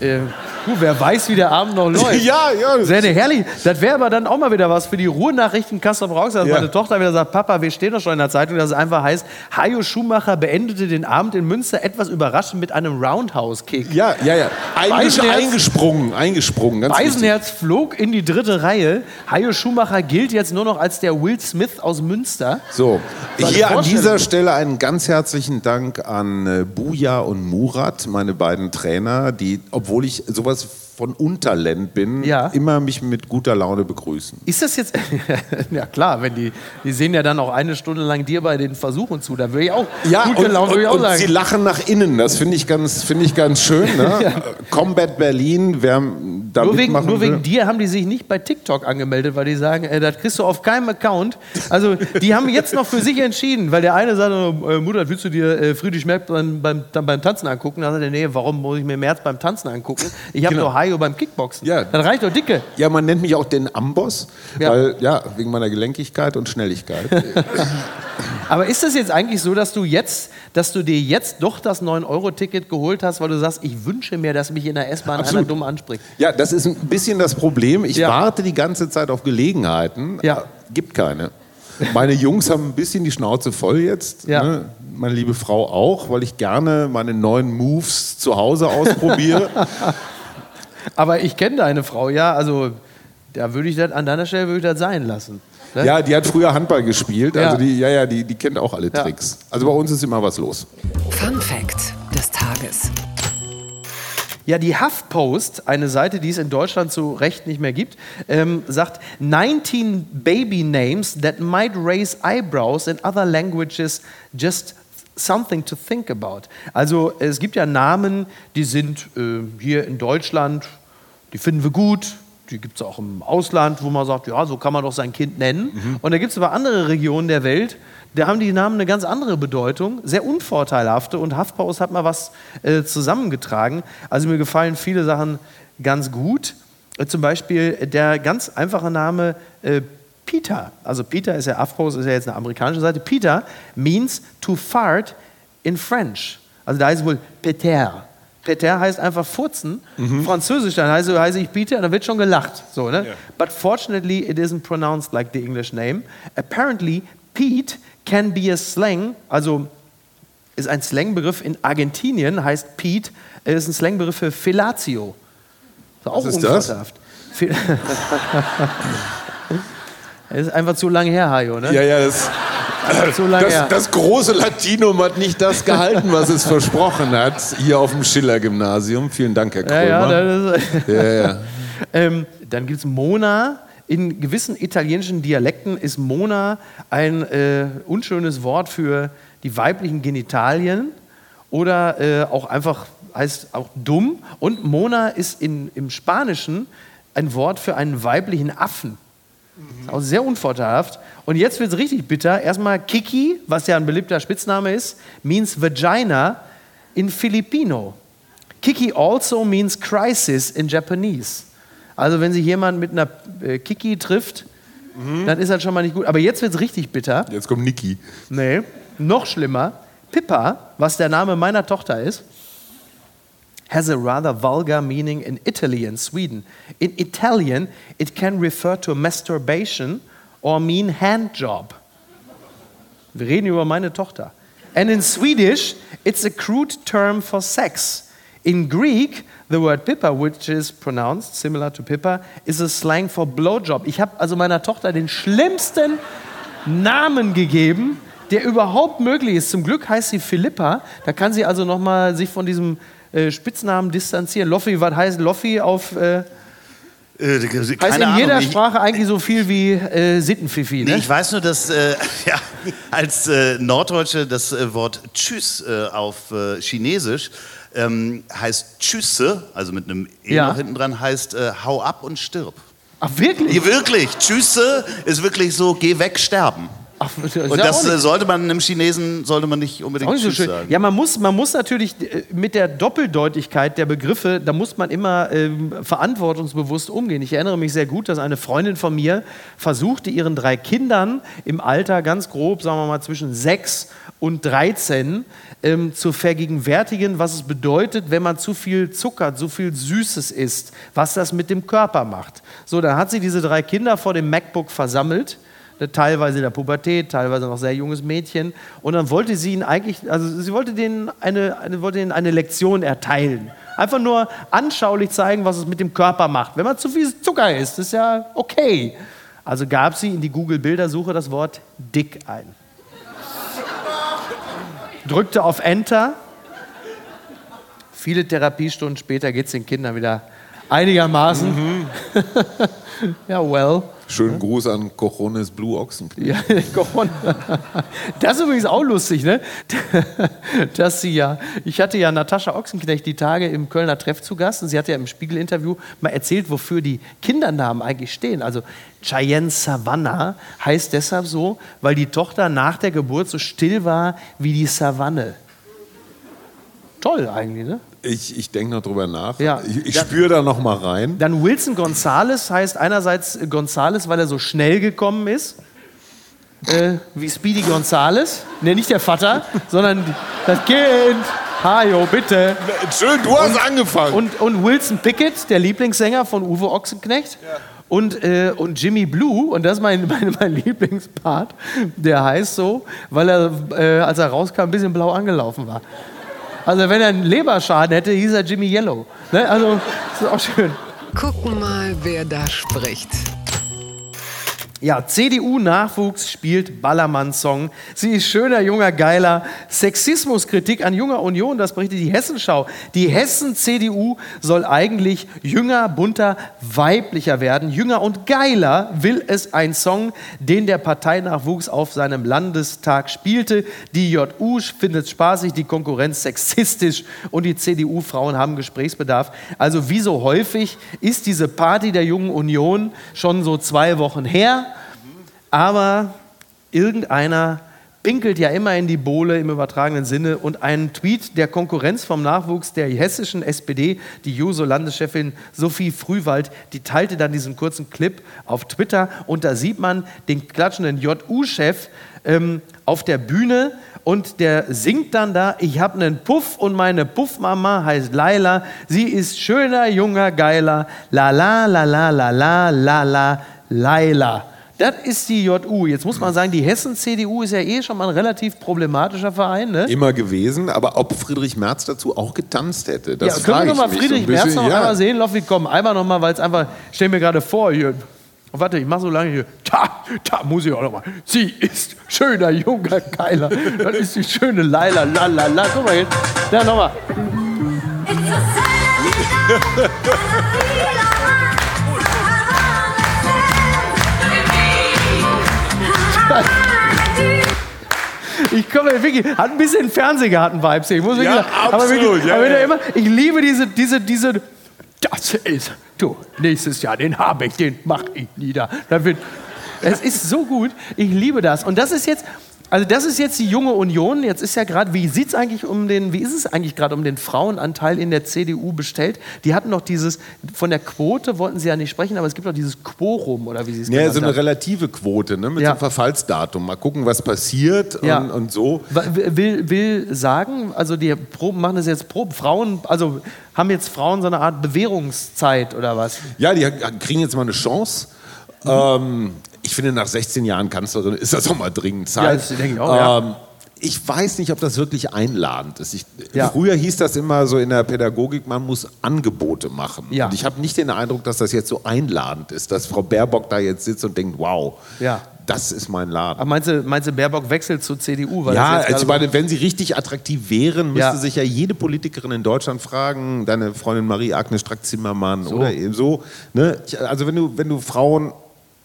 Äh, du, wer weiß, wie der Abend noch läuft. Ja, ja. Sehr herrlich. Das wäre aber dann auch mal wieder was für die Ruhrnachrichten Kassel Brauchs, dass Ja. meine Tochter wieder sagt, Papa, wir stehen doch schon in der Zeitung, dass es einfach heißt, Hajo Schumacher beendete den Abend in Münster etwas überraschend mit einem Roundhouse-Kick. Ja, ja, ja. Weißenherz- eingesprungen, eingesprungen. Ganz wichtig. Weisenherz flog in die dritte Reihe. Hajo Schumacher gilt jetzt nur noch als der Will Smith aus Münster. So, hier an dieser Stelle einen ganz herzlichen Dank an äh, Buja und Murat, meine beiden Trainer, die, obwohl ich sowas von Unterland bin, Ja. immer mich mit guter Laune begrüßen. Ist das jetzt. ja, klar, wenn die. Die sehen ja dann auch eine Stunde lang dir bei den Versuchen zu. Da würde ich auch. gut und, gelaunt, würde ich und, auch und sagen. sie lachen nach innen, das finde ich ganz, finde ich ganz schön. Ne? Combat Berlin, wer da Nur wegen, nur wegen dir haben die sich nicht bei TikTok angemeldet, weil die sagen, äh, das kriegst du auf keinem Account. Also die haben jetzt noch für sich entschieden, weil der eine sagt, äh, Mutter, willst du dir äh, Friedrich Merz beim, beim, beim Tanzen angucken? Dann sagt er, nee, warum muss ich mir Merz beim Tanzen angucken? Ich habe Genau. doch Hajo beim Kickboxen. Ja. Dann reicht doch dicke. Ja, man nennt mich auch den Amboss, Ja. weil ja, wegen meiner Gelenkigkeit und Schnelligkeit. Aber ist das jetzt eigentlich so, dass du jetzt, dass du dir jetzt doch das 9-Euro-Ticket geholt hast, weil du sagst, ich wünsche mir, dass mich in der S-Bahn einer dumm anspricht? Ja, das ist ein bisschen das Problem. Ich Ja. warte die ganze Zeit auf Gelegenheiten. Ja. Gibt keine. Meine Jungs haben ein bisschen die Schnauze voll jetzt. Ja. Ne? Meine liebe Frau auch, weil ich gerne meine neuen Moves zu Hause ausprobiere. Aber ich kenne deine Frau, ja, also da würde ich das, an deiner Stelle würde ich das sein lassen. Ne? ja, die hat früher Handball gespielt. Ja. Also die, ja, ja, die, die kennt auch alle Ja. Tricks. Also bei uns ist immer was los. Fun Fact des Tages. Ja, die HuffPost, eine Seite, die es in Deutschland zu Recht nicht mehr gibt, ähm, sagt 19 baby names that might raise eyebrows in other languages just something to think about. Also es gibt ja Namen, die sind äh, hier in Deutschland, die finden wir gut, die gibt es auch im Ausland, wo man sagt, ja, so kann man doch sein Kind nennen. Und da gibt es aber andere Regionen der Welt, da haben die Namen eine ganz andere Bedeutung, sehr unvorteilhafte. Und HuffPost hat mal was äh, zusammengetragen. Also mir gefallen viele Sachen ganz gut. Äh, zum Beispiel der ganz einfache Name äh, Peter. Also Peter ist ja, HuffPost ist ja jetzt eine amerikanische Seite. Peter means to fart in French. Also da heißt es wohl Peter. Peter heißt einfach furzen. Französisch, dann heißt, heiße ich Peter, dann wird schon gelacht. So, ne? But fortunately, it isn't pronounced like the English name. Apparently, Pete can be a slang, also ist ein Slangbegriff in Argentinien, heißt Pete, äh, ist ein Slangbegriff für Fellatio. Ist auch Was ist das? Es ist einfach zu lange her, Hajo, ne? Ja, ja, das, zu lange das, das große Latinum hat nicht das gehalten, was es versprochen hat, hier auf dem Schiller-Gymnasium. Vielen Dank, Herr ja, Krömer. ja, ist, Ja, ja. ähm, dann gibt es Mona. In gewissen italienischen Dialekten ist Mona ein äh, unschönes Wort für die weiblichen Genitalien oder äh, auch einfach heißt auch dumm. Und Mona ist in, im Spanischen ein Wort für einen weiblichen Affen. Ist auch sehr unvorteilhaft. Und jetzt wird es richtig bitter. Erstmal Kiki, was ja ein beliebter Spitzname ist, means vagina in Filipino. Kiki also means crisis in Japanese. Also wenn sich jemand mit einer äh, Kiki trifft, dann ist das schon mal nicht gut. Aber jetzt wird es richtig bitter. Jetzt kommt Niki. Nee, noch schlimmer. Pippa, was der Name meiner Tochter ist, has a rather vulgar meaning in Italy and Sweden. In Italian, it can refer to masturbation or mean hand job. Wir reden über meine Tochter. And in Swedish, it's a crude term for sex. In Greek, the word pippa, which is pronounced similar to pippa, is a slang for blowjob. Ich habe also meiner Tochter den schlimmsten Namen gegeben, der überhaupt möglich ist. Zum Glück heißt sie Philippa. Da kann sie also noch mal sich von diesem äh, Spitznamen distanzieren. Loffi, was heißt Loffi auf? Äh, Äh, heißt in jeder Ahnung. Ich, Sprache eigentlich so viel wie äh, Sittenfifi. nee, Ne? ich weiß nur, dass äh, ja, als äh, Norddeutsche das äh, Wort Tschüss auf Chinesisch ähm, heißt Tschüsse, also mit einem E Ja. noch hinten dran, heißt hau ab und stirb. Ach wirklich? Ja, wirklich, Tschüsse ist wirklich so, geh weg, sterben. Ach das Und das äh, sollte man einem Chinesen sollte man nicht unbedingt nicht so schön. sagen. Ja, man muss, man muss natürlich äh, mit der Doppeldeutigkeit der Begriffe, da muss man immer ähm, verantwortungsbewusst umgehen. Ich erinnere mich sehr gut, dass eine Freundin von mir versuchte, ihren drei Kindern im Alter ganz grob, sagen wir mal zwischen 6 und 13, ähm, zu vergegenwärtigen, was es bedeutet, wenn man zu viel Zucker, zu viel Süßes isst, was das mit dem Körper macht. So, dann hat sie diese drei Kinder vor dem MacBook versammelt teilweise in der Pubertät, teilweise noch sehr junges Mädchen. Und dann wollte sie ihn eigentlich, also sie wollte denen eine, eine, wollte ihnen eine Lektion erteilen. Einfach nur anschaulich zeigen, was es mit dem Körper macht. Wenn man zu viel Zucker isst, ist ja okay. Also gab sie in die Google-Bildersuche das Wort dick ein. Drückte auf Enter. Viele Therapiestunden später geht es den Kindern wieder einigermaßen. ja, well. Schönen Gruß an Cojones Blue Ochsenknie. Ja, Corona. Das ist übrigens auch lustig, ne? Dass sie ja, ich hatte ja Natascha Ochsenknecht die Tage im Kölner Treff zu Gast und sie hat ja im Spiegel-Interview mal erzählt, wofür die Kindernamen eigentlich stehen. Also Cheyenne Savannah heißt deshalb so, weil die Tochter nach der Geburt so still war wie die Savanne. Toll eigentlich, ne? Ich, ich denke noch drüber nach. Ja. Ich, ich Ja. spüre da noch mal rein. Dann Wilson Gonzales heißt einerseits Gonzales, weil er so schnell gekommen ist, äh, wie Speedy Gonzales. Ne, nicht der Vater, sondern das Kind. Hajo, bitte. Schön, du hast angefangen. Und, und Wilson Pickett, der Lieblingssänger von Uwe Ochsenknecht. Und, äh, und Jimmy Blue, und das ist mein, mein, mein Lieblingspart, der heißt so, weil er, äh, als er rauskam, ein bisschen blau angelaufen war. Also wenn er einen Leberschaden hätte, hieß er Jimmy Yellow. Ne? Also, das ist auch schön. Gucken mal, wer da spricht. Ja, CDU-Nachwuchs spielt Ballermann-Song. Sie ist schöner, junger, geiler. Sexismuskritik an junger Union, das berichtet die Hessenschau. Die Hessen-CDU soll eigentlich jünger, bunter, weiblicher werden. Jünger und geiler will es ein Song, den der Parteinachwuchs auf seinem Landestag spielte. Die JU findet spaßig, die Konkurrenz sexistisch und die CDU-Frauen haben Gesprächsbedarf. Also wie so häufig ist diese Party der jungen Union schon so zwei Wochen her. Aber irgendeiner pinkelt ja immer in die Bohle im übertragenen Sinne und ein Tweet der Konkurrenz vom Nachwuchs der hessischen SPD, die Juso-Landeschefin Sophie Frühwald, die teilte dann diesen kurzen Clip auf Twitter und da sieht man den klatschenden JU-Chef ähm, auf der Bühne und der singt dann da, ich habe einen Puff und meine Puffmama heißt Laila, sie ist schöner, junger, geiler, la la la la la la la la Laila. Das ist die JU. Jetzt muss man sagen, die Hessen-CDU ist ja eh schon mal ein relativ problematischer Verein. Ne? Immer gewesen, aber ob Friedrich Merz dazu auch getanzt hätte, das ja, können wir ich noch mal mich Friedrich so ein Merz bisschen. noch ja. einmal sehen? Loffi, komm, einmal noch mal, weil es einfach, stell mir gerade vor hier. Oh, warte, ich mache so lange hier. Da, da muss ich auch noch mal. Sie ist schöner, junger, geiler. Das ist die schöne Laila, la, la, la. Guck mal jetzt. Da nochmal. Ich komme wirklich, hat ein bisschen Fernsehgarten-Vibes hier. Ich muss wirklich Ja, sagen. aber absolut, wirklich, ja, aber ja. er immer, ich liebe diese, diese, diese, das ist, du, nächstes Jahr, den Habeck, den mach ich nieder. Da wird, es ist so gut, ich liebe das. Und das ist jetzt, also das ist jetzt die junge Union. Jetzt ist ja gerade, wie sieht's eigentlich um den, wie ist es eigentlich gerade um den Frauenanteil in der CDU bestellt? Die hatten noch dieses, von der Quote wollten sie ja nicht sprechen, aber es gibt noch dieses Quorum oder wie sie es Ja, genannt so eine haben. relative Quote ne, mit Ja. so einem Verfallsdatum. Mal gucken, was passiert Ja. und, und so. Will, will sagen, also die Proben machen das jetzt Proben. Frauen, also haben jetzt Frauen so eine Art Bewährungszeit oder was? Ja, die kriegen jetzt mal eine Chance. Ähm, ich finde, nach 16 Jahren Kanzlerin ist das auch mal dringend Zeit. Ja, das denke ich auch, ja. Ähm, ich weiß nicht, ob das wirklich einladend ist. Ich, Ja. Früher hieß das immer so in der Pädagogik, man muss Angebote machen. Ja. Und ich habe nicht den Eindruck, dass das jetzt so einladend ist, dass Frau Baerbock da jetzt sitzt und denkt, wow, Ja. das ist mein Laden. Aber meinst du, meinst du Baerbock wechselt zur CDU? Ja, also meine, wenn sie richtig attraktiv wären, müsste sich ja jede Politikerin in Deutschland fragen, deine Freundin Marie-Agnes Strack-Zimmermann So. oder eben so. Ne? Also wenn du, wenn du Frauen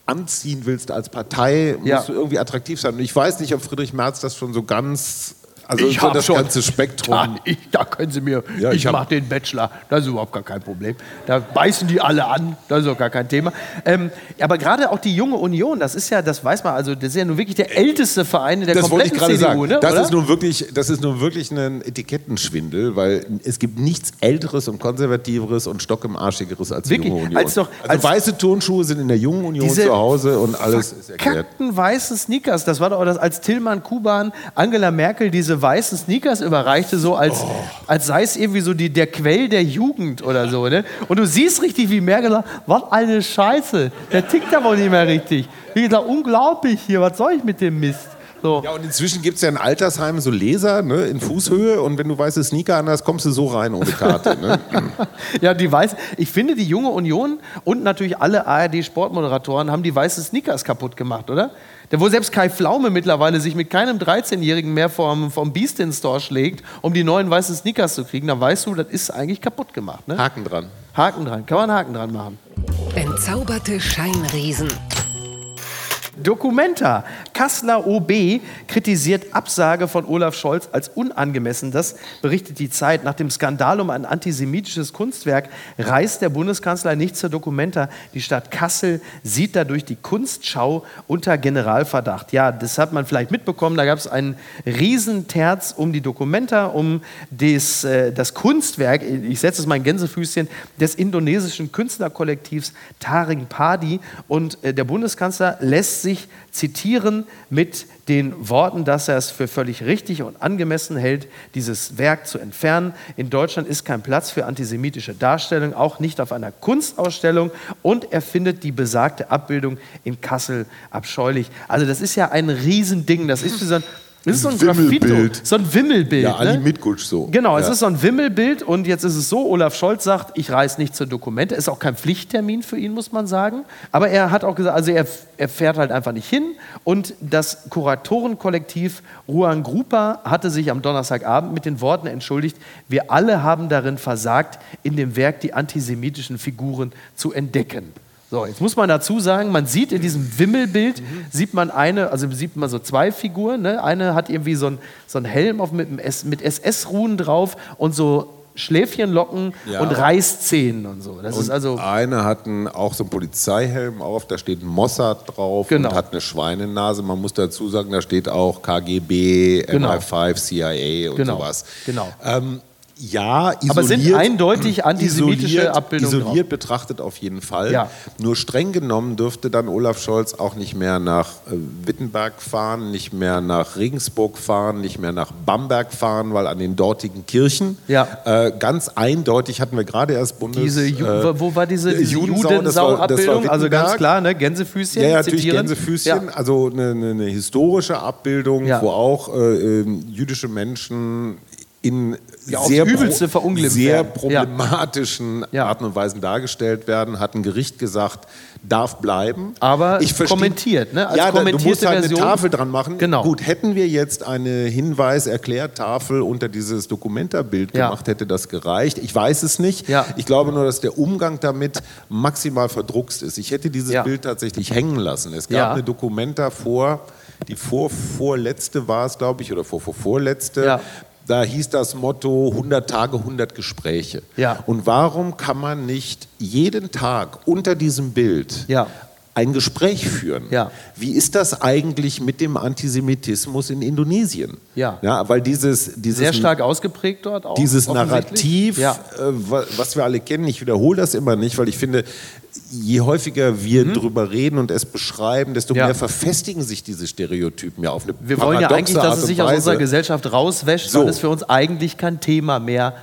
anziehen willst als Partei, musst Ja. du irgendwie attraktiv sein. Und ich weiß nicht, ob Friedrich Merz das schon so ganz Also ich so das schon. ganze Spektrum. Da, ich, da können Sie mir, Ja, ich, ich mache den Bachelor, das ist überhaupt gar kein Problem. Da beißen die alle an, das ist auch gar kein Thema. Ähm, aber gerade auch die junge Union, das ist ja, das weiß man, also das ist ja nun wirklich der älteste Verein in der Das wollte ich kompletten gerade CDU, sagen. ne? Das oder? ist, nun wirklich, das ist nun wirklich ein Etikettenschwindel, weil es gibt nichts Älteres und Konservativeres und stockimarschigeres als die Wirklich? junge Union. Als doch- also als- weiße Turnschuhe sind in der jungen Union zu Hause und alles ist erklärt. Weißen Sneakers, das war doch das, als Tillmann Kuban Angela Merkel diese weißen Sneakers überreichte, so als, Oh. als sei es irgendwie so die, der Quell der Jugend oder so. Ne? Und du siehst richtig, wie Merkel sagt, was eine Scheiße, der tickt aber nicht mehr richtig. Wie gesagt, unglaublich hier, was soll ich mit dem Mist? So. Ja, und inzwischen gibt es ja in Altersheimen so Leser ne, in Fußhöhe und wenn du weiße Sneaker an hast, kommst du so rein ohne Karte. Ne? Ja, die weiß, ich finde, die junge Union und natürlich alle ARD-Sportmoderatoren haben die weißen Sneakers kaputt gemacht, oder? Der, wo selbst Kai Pflaume mittlerweile sich mit keinem 13-Jährigen mehr vom, vom Beast in Store schlägt, um die neuen weißen Sneakers zu kriegen, dann weißt du, das ist eigentlich kaputt gemacht. Ne? Haken dran. Haken dran, kann man einen Haken dran machen. Entzauberte Scheinriesen. Documenta. Kasseler OB kritisiert Absage von Olaf Scholz als unangemessen. Das berichtet die Zeit. Nach dem Skandal um ein antisemitisches Kunstwerk reist der Bundeskanzler nicht zur Documenta. Die Stadt Kassel sieht dadurch die Kunstschau unter Generalverdacht. Ja, das hat man vielleicht mitbekommen. Da gab es einen Riesenterz um die Documenta, um des, äh, das Kunstwerk, ich setze es mal in Gänsefüßchen, des indonesischen Künstlerkollektivs Taring Padi. Und äh, der Bundeskanzler lässt sich zitieren mit den Worten, dass er es für völlig richtig und angemessen hält, dieses Werk zu entfernen. In Deutschland ist kein Platz für antisemitische Darstellung, auch nicht auf einer Kunstausstellung. Und er findet die besagte Abbildung in Kassel abscheulich. Also das ist ja ein Riesending. Das ist wie so ein, das ist so ein Graffito, Wimmelbild. so ein Wimmelbild. Ja, Ali ne? Mitkutsch so. Genau, es Ja. ist so ein Wimmelbild und jetzt ist es so, Olaf Scholz sagt, ich reise nicht zur Dokumente, ist auch kein Pflichttermin für ihn, muss man sagen. Aber er hat auch gesagt, also er, er fährt halt einfach nicht hin und das Kuratorenkollektiv Ruan Grupa hatte sich am Donnerstagabend mit den Worten entschuldigt, wir alle haben darin versagt, in dem Werk die antisemitischen Figuren zu entdecken. So, jetzt muss man dazu sagen, man sieht in diesem Wimmelbild, sieht man eine, also sieht man so zwei Figuren. Ne? Eine hat irgendwie so einen so einen Helm auf, mit, mit SS-Ruhen drauf und so Schläfchenlocken Ja. und Reißzähnen und so. Das ist Und also eine hat einen, auch so einen Polizeihelm auf, da steht Mossad drauf Genau. und hat eine Schweinenase. Man muss dazu sagen, da steht auch KGB, Genau. MI5, CIA und Genau, sowas. genau. Ähm, ja, isoliert, Aber sind eindeutig antisemitische isoliert, Abbildungen Isoliert betrachtet auf jeden Fall. Ja. Nur streng genommen dürfte dann Olaf Scholz auch nicht mehr nach äh, Wittenberg fahren, nicht mehr nach Regensburg fahren, nicht mehr nach Bamberg fahren, weil an den dortigen Kirchen Ja. äh, ganz eindeutig hatten wir gerade erst Bundes... diese, Ju äh, wo war diese, war Judensau-Abbildung? Also ganz klar, ne? Gänsefüßchen, Ja, ja, natürlich zitieren. Gänsefüßchen. Also eine, eine, historische Abbildung, wo auch äh, ähm, jüdische Menschen in Ja, sehr, verunglimpft sehr werden. Ja. problematischen Ja. Arten und Weisen dargestellt werden, hat ein Gericht gesagt, darf bleiben. Aber versteh- kommentiert, ne? Als ja, da- du musst halt Version. eine Tafel dran machen. Genau. Gut, hätten wir jetzt eine Hinweis-Erklärtafel unter dieses Dokumentarbild Ja. gemacht, hätte das gereicht. Ich weiß es nicht. Ja. Ich glaube nur, dass der Umgang damit maximal verdruckst ist. Ich hätte dieses Ja. Bild tatsächlich hängen lassen. Es gab Ja. eine Dokumenta vor, die vor, vorletzte war es, glaube ich, oder vor, vor vorletzte. Ja. Da hieß das Motto 100 Tage, 100 Gespräche. Ja. Und warum kann man nicht jeden Tag unter diesem Bild Ja. ein Gespräch führen? Ja. Wie ist das eigentlich mit dem Antisemitismus in Indonesien? Ja. ja weil dieses, dieses Sehr stark ausgeprägt dort auch. dieses. Narrativ, äh, wa- was wir alle kennen, ich wiederhole das immer nicht, weil ich finde, je häufiger wir drüber reden und es beschreiben, desto Mhm. Ja. mehr verfestigen sich diese Stereotypen ja auf eine Wir wollen ja eigentlich, dass Art es sich aus unserer Gesellschaft rauswäscht, So. weil es für uns eigentlich kein Thema mehr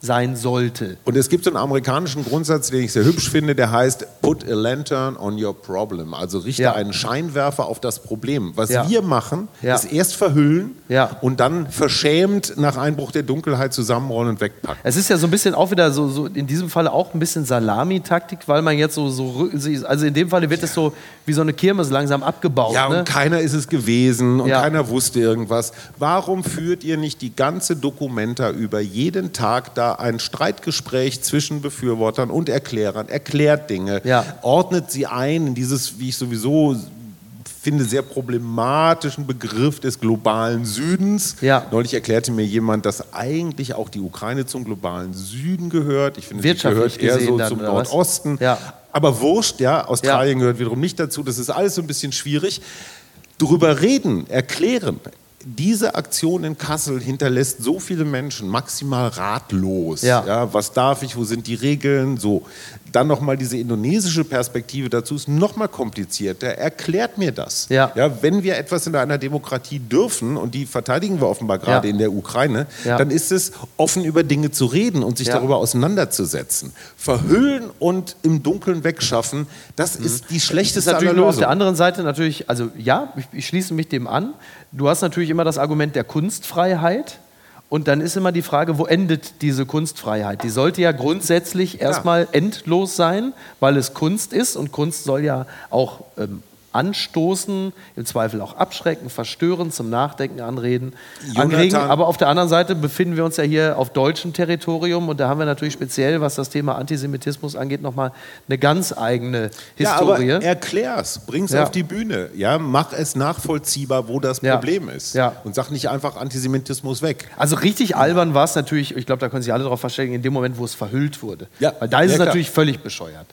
sein sollte. Und es gibt so einen amerikanischen Grundsatz, den ich sehr hübsch finde, der heißt Put a lantern on your problem. Also richte Ja. einen Scheinwerfer auf das Problem. Was Ja. wir machen, Ja. ist erst verhüllen und dann verschämt nach Einbruch der Dunkelheit zusammenrollen und wegpacken. Es ist ja so ein bisschen auch wieder so, so in diesem Falle auch ein bisschen Salami-Taktik, weil man jetzt so, so, also in dem Falle wird es so wie so eine Kirmes langsam abgebaut. Ja, ne? und keiner ist es gewesen und keiner wusste irgendwas. Warum führt ihr nicht die ganze Dokumenta über jeden Tag da ein Streitgespräch zwischen Befürwortern und Erklärern? Erklärt Dinge, Ja. ordnet sie ein in dieses, wie ich sowieso finde, sehr problematischen Begriff des globalen Südens. Ja. Neulich erklärte mir jemand, dass eigentlich auch die Ukraine zum globalen Süden gehört. Ich finde, sie Wirtschaftlich gehört eher so dann, zum? Nordosten. Ja. Aber wurscht, ja, Australien gehört wiederum nicht dazu. Das ist alles so ein bisschen schwierig. Drüber reden, erklären. Diese Aktion in Kassel hinterlässt so viele Menschen maximal ratlos. Ja. was darf ich, wo sind die Regeln? So. Dann nochmal diese indonesische Perspektive dazu ist nochmal komplizierter. Erklärt mir das. Ja. wenn wir etwas in einer Demokratie dürfen, und die verteidigen wir offenbar gerade Ja. in der Ukraine, Ja. dann ist es, offen über Dinge zu reden und sich Ja. darüber auseinanderzusetzen. Verhüllen und im Dunkeln wegschaffen, das ist die Das ist schlechteste natürlich nur auf der anderen Seite natürlich, also ja, ich, ich schließe mich dem an. Du hast natürlich immer das Argument der Kunstfreiheit. Und dann ist immer die Frage, wo endet diese Kunstfreiheit? Die sollte ja grundsätzlich erstmal endlos sein, weil es Kunst ist und Kunst soll ja auch ähm, anstoßen, im Zweifel auch abschrecken, verstören, zum Nachdenken anreden, Jonathan- anregen. Aber auf der anderen Seite befinden wir uns ja hier auf deutschem Territorium und da haben wir natürlich speziell, was das Thema Antisemitismus angeht, nochmal eine ganz eigene Ja, aber Historie. erklär's, bring's Ja. auf die Bühne. Ja, mach es nachvollziehbar, wo das Ja. Problem ist. Ja. Und sag nicht einfach Antisemitismus weg. Also richtig albern war es natürlich, ich glaube, da können sich alle darauf verständigen, in dem Moment, wo es verhüllt wurde. Ja. Weil da ist es natürlich völlig bescheuert.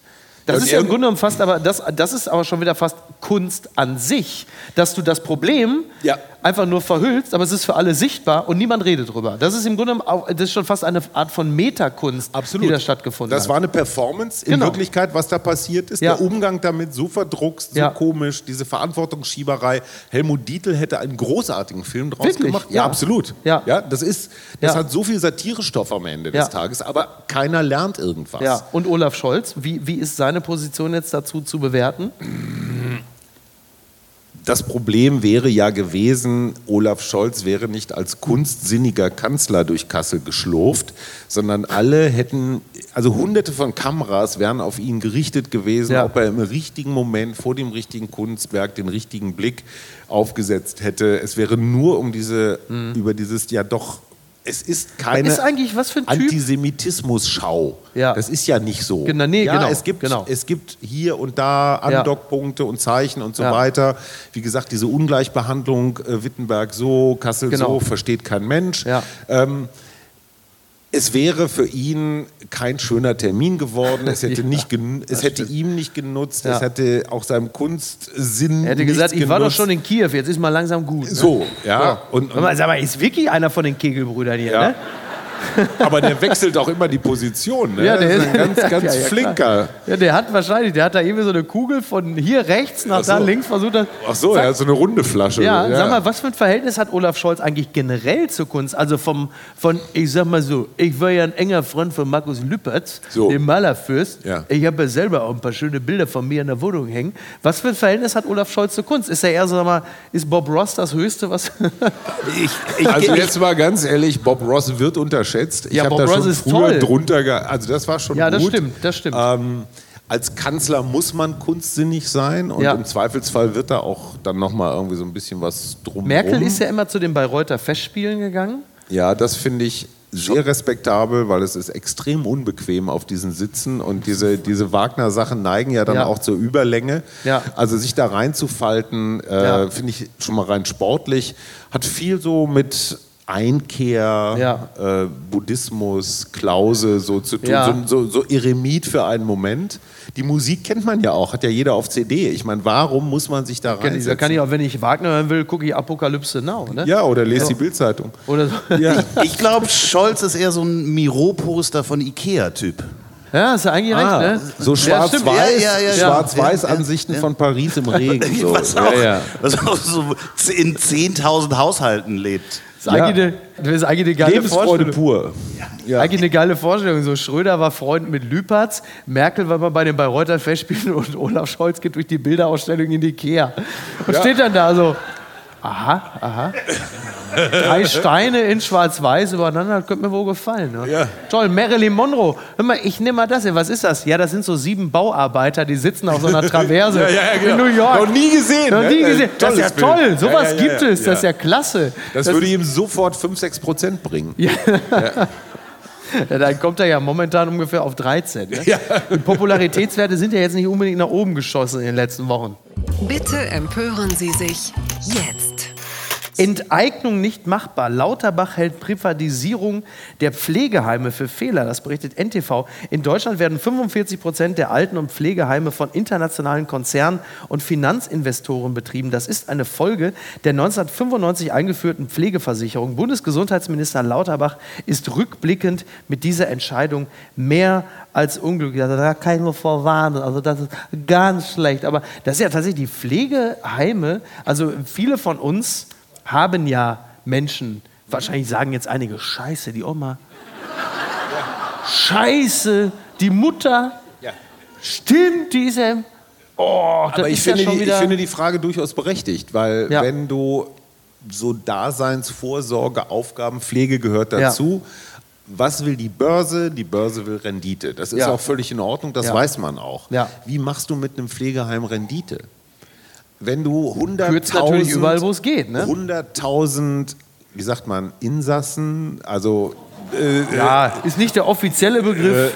Das ist ja im Grunde genommen fast, aber das, das ist aber schon wieder fast Kunst an sich, dass du das Problem Ja. Einfach nur verhüllst, aber es ist für alle sichtbar und niemand redet drüber. Das ist im Grunde auch, das ist schon fast eine Art von Metakunst, die da stattgefunden Das hat. war eine Performance in Genau. Wirklichkeit, was da passiert ist. Ja. Der Umgang damit so verdruckst, so Ja. komisch, diese Verantwortungsschieberei. Helmut Dietl hätte einen großartigen Film draus Wirklich? gemacht. Ja, Ja. absolut. Ja. das ist, das Ja. hat so viel Satirestoff am Ende Ja. des Tages, aber keiner lernt irgendwas. ja. Und Olaf Scholz, wie, wie ist seine Position jetzt dazu zu bewerten? Das Problem wäre ja gewesen, Olaf Scholz wäre nicht als kunstsinniger Kanzler durch Kassel geschlurft, sondern alle hätten, also hunderte von Kameras wären auf ihn gerichtet gewesen, Ja. ob er im richtigen Moment vor dem richtigen Kunstwerk den richtigen Blick aufgesetzt hätte. Es wäre nur um diese, über dieses, ja doch, es ist keine ist eigentlich was für ein? Antisemitismus-Schau. Ja. Das ist ja nicht so. Genau, nee, ja, genau, Es gibt, genau. es gibt hier und da Ja. Andockpunkte und Zeichen und so Ja. weiter. Wie gesagt, diese Ungleichbehandlung, äh, Wittenberg so, Kassel Genau. so, versteht kein Mensch. Ja. Ähm, es wäre für ihn kein schöner Termin geworden. Es hätte, Ja, nicht es hätte ihm nicht genutzt. Es Ja. hätte auch seinem Kunstsinn Er hätte gesagt, ich war doch schon in Kiew, jetzt ist mal langsam gut. Ne? So, ja. Und, Hör mal, sag mal, ist Vicky einer von den Kegelbrüdern hier, Ja. ne? aber der wechselt auch immer die Position. Ne? Ja, der das ist ein ganz, ganz Ja, ja, flinker. Ja, der hat wahrscheinlich, der hat da irgendwie so eine Kugel von hier rechts nach Ach so. da links versucht. er- Ach so, Sag- ja, so eine runde Flasche. Ja, sag mal, was für ein Verhältnis hat Olaf Scholz eigentlich generell zur Kunst? Also vom, von, ich sag mal so, ich war ja ein enger Freund von Markus Lüpertz, So. dem Malerfürst. Ja. Ich habe ja selber auch ein paar schöne Bilder von mir in der Wohnung hängen. Was für ein Verhältnis hat Olaf Scholz zur Kunst? Ist er eher sag mal, ist Bob Ross das Höchste, was... Ich, ich, Also jetzt mal ganz ehrlich, Bob Ross wird unterschätzt. Ich Ja, habe da schon ist früher toll. drunter, ge also das war schon ja, das gut. stimmt, das stimmt. Ähm, als Kanzler muss man kunstsinnig sein und Ja. im Zweifelsfall wird da auch dann noch mal irgendwie so ein bisschen was drum. Merkel ist ja immer zu den Bayreuther Festspielen gegangen. Ja, das finde ich sehr respektabel, weil es ist extrem unbequem auf diesen Sitzen und diese, diese Wagner-Sachen neigen ja dann Ja. auch zur Überlänge. Ja. Also sich da reinzufalten, äh, Ja. finde ich schon mal rein sportlich, hat viel so mit Einkehr, Ja. äh, Buddhismus, Klause so zu tun, Ja. so, so, so Eremit für einen Moment. Die Musik kennt man ja auch, hat ja jeder auf CD. Ich meine, warum muss man sich da ich, reinsetzen? da kann ich auch, wenn ich Wagner hören will, gucke ich Apokalypse Now. Ne? ja, oder lest die Bildzeitung. Oder so. Ja. ich glaube, Scholz ist eher so ein Miro-Poster von Ikea-Typ. Ja, hast du eigentlich Ah, recht, ne? so Ja, schwarz-weiß Ja, ja, ja, ja. Schwarz-Weiß-Ansichten Ja, ja. von Paris im Regen. So. Was, auch, Ja, ja. was auch so in 10.000 Haushalten lebt. Das ist eigentlich, eine, das ist eigentlich eine geile Lebensfreude Vorstellung. pur. Ja. Eigentlich eine geile Vorstellung. So Schröder war Freund mit Lüpertz, Merkel war mal bei den Bayreuther Festspielen und Olaf Scholz geht durch die Bilderausstellung in die Ikea. Und Ja. steht dann da so, aha, aha. Drei Steine in schwarz-weiß übereinander, das könnte mir wohl gefallen. Ne? Ja. Toll, Marilyn Monroe. Hör mal, ich nehme mal das hier. Was ist das? Ja, das sind so sieben Bauarbeiter, die sitzen auf so einer Traverse Ja, ja, ja, genau. in New York. Noch nie gesehen. Noch ne? nie gesehen. Das ist ja Bild. toll. Sowas Ja, ja, ja, gibt ja. es. Das ist ja klasse. Das, würde ihm sofort 5, 6 Prozent bringen. Ja, dann kommt er ja momentan ungefähr auf 13. Ne? Ja. Die Popularitätswerte sind ja jetzt nicht unbedingt nach oben geschossen in den letzten Wochen. Bitte empören Sie sich jetzt. Enteignung nicht machbar. Lauterbach hält Privatisierung der Pflegeheime für Fehler. Das berichtet NTV. In Deutschland werden 45 Prozent der Alten- und Pflegeheime von internationalen Konzernen und Finanzinvestoren betrieben. Das ist eine Folge der 1995 eingeführten Pflegeversicherung. Bundesgesundheitsminister Lauterbach ist rückblickend mit dieser Entscheidung mehr als unglücklich. Also da kann ich nur vorwarnen. Also das ist ganz schlecht. Aber das ist ja tatsächlich die Pflegeheime. Also viele von uns haben ja Menschen, wahrscheinlich sagen jetzt einige, Scheiße, die Oma. Scheiße, die Mutter. Ja. Stimmt, diese. Oh, das Aber ich ist ja finde, schon die, ich finde die Frage durchaus berechtigt, weil Ja. wenn du so Daseinsvorsorge, Aufgaben, Pflege gehört Ja. dazu. Was will die Börse? Die Börse will Rendite. Das ist Ja. auch völlig in Ordnung, das Ja. weiß man auch. Ja. Wie machst du mit einem Pflegeheim Rendite? Wenn du 100.000 Kürzt natürlich überall, wo es geht, ne? 100.000, wie sagt man, Insassen, also äh, ja, ist nicht der offizielle Begriff.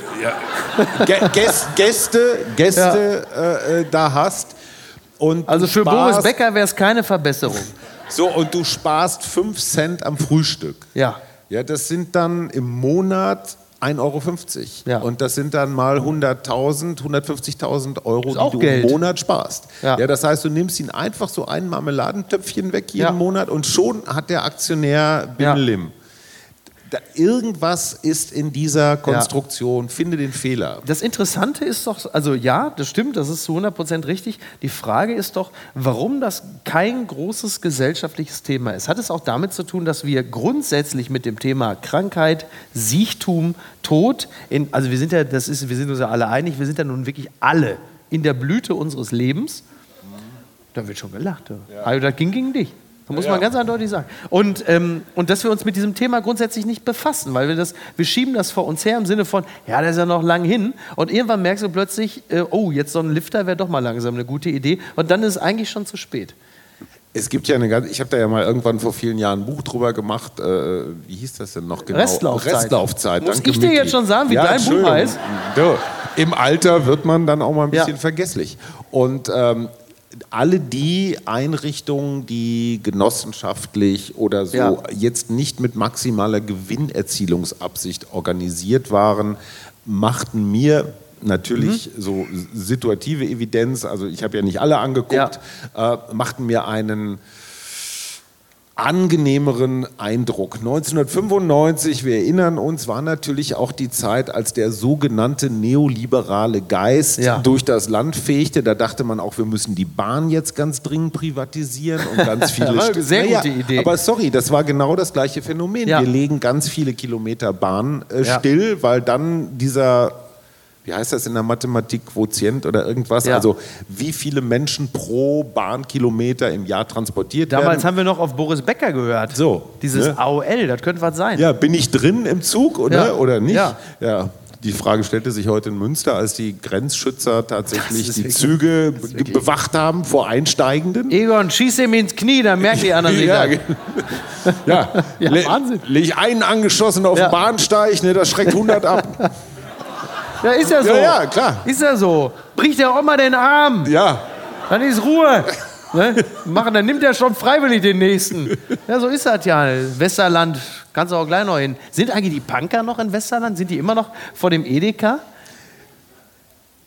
Gä- Gäst, Gäste, Gäste äh, äh, da hast. Und also für Boris Becker wäre es keine Verbesserung. So, und du sparst 5 Cent am Frühstück. Ja. Ja, das sind dann im Monat 1,50 Euro. Ja. Und das sind dann mal 100.000, 150.000 Euro, die du Geld. im Monat sparst. Ja. Ja. das heißt, du nimmst ihn einfach so ein Marmeladentöpfchen weg jeden Ja. Monat und schon hat der Aktionär. Bimmelim. Da, irgendwas ist in dieser Konstruktion, finde den Fehler. Das Interessante ist doch, also ja, das stimmt, das ist zu 100% richtig. Die Frage ist doch, warum das kein großes gesellschaftliches Thema ist. Hat es auch damit zu tun, dass wir grundsätzlich mit dem Thema Krankheit, Siechtum, Tod, in, also wir sind ja, das ist, wir sind uns ja alle einig, wir sind ja nun wirklich alle in der Blüte unseres Lebens. Da wird schon gelacht. Ja. Also das ging gegen dich. Da muss man ganz eindeutig sagen. Und, ähm, und dass wir uns mit diesem Thema grundsätzlich nicht befassen, weil wir das, wir schieben das vor uns her im Sinne von, ja, das ist ja noch lang hin. Und irgendwann merkst du plötzlich, äh, oh, jetzt so ein Lifter wäre doch mal langsam eine gute Idee. Und dann ist es eigentlich schon zu spät. Es gibt ja eine ganz, ich habe da ja mal irgendwann vor vielen Jahren ein Buch drüber gemacht. Äh, wie hieß das denn noch genau? Restlaufzeit. Restlaufzeit. Muss danke, ich dir Miki. jetzt schon sagen, wie dein Buch heißt? Du, Im Alter wird man dann auch mal ein Ja. bisschen vergesslich. Und ähm, alle die Einrichtungen, die genossenschaftlich oder so Ja. jetzt nicht mit maximaler Gewinnerzielungsabsicht organisiert waren, machten mir natürlich Mhm. so situative Evidenz, also ich habe ja nicht alle angeguckt, äh, machten mir einen angenehmeren Eindruck. 1995, wir erinnern uns, war natürlich auch die Zeit, als der sogenannte neoliberale Geist Ja. durch das Land fegte. Da dachte man auch, wir müssen die Bahn jetzt ganz dringend privatisieren und ganz viele war eine St- sehr gute Idee. Aber sorry, das war genau das gleiche Phänomen. Ja. Wir legen ganz viele Kilometer Bahn äh, Ja. still, weil dann dieser wie heißt das in der Mathematik, Quotient oder irgendwas? Ja. Also wie viele Menschen pro Bahnkilometer im Jahr transportiert Damals werden? haben wir noch auf Boris Becker gehört. So, Dieses ne? AOL, das könnte was sein. Ja, bin ich drin im Zug oder, Ja. oder nicht? Ja. ja. Die Frage stellte sich heute in Münster, als die Grenzschützer tatsächlich die wirklich- Züge be- bewacht haben vor Einsteigenden. Egon, schieß ihm ins Knie, dann merken die anderen Ja, ge- ja. Ja, Le- Wahnsinn. Leg einen angeschossen auf Ja. den Bahnsteig, ne, das schreckt 100 ab. Ja, ist ja so. Ja, ja, klar. Ist ja so. Bricht der Oma den Arm, Ja, dann ist Ruhe. Ne? Machen, dann nimmt er schon freiwillig den nächsten. Ja, so ist das ja. Westerland, kannst du auch gleich noch hin. Sind eigentlich die Punker noch in Westerland? Sind die immer noch vor dem Edeka?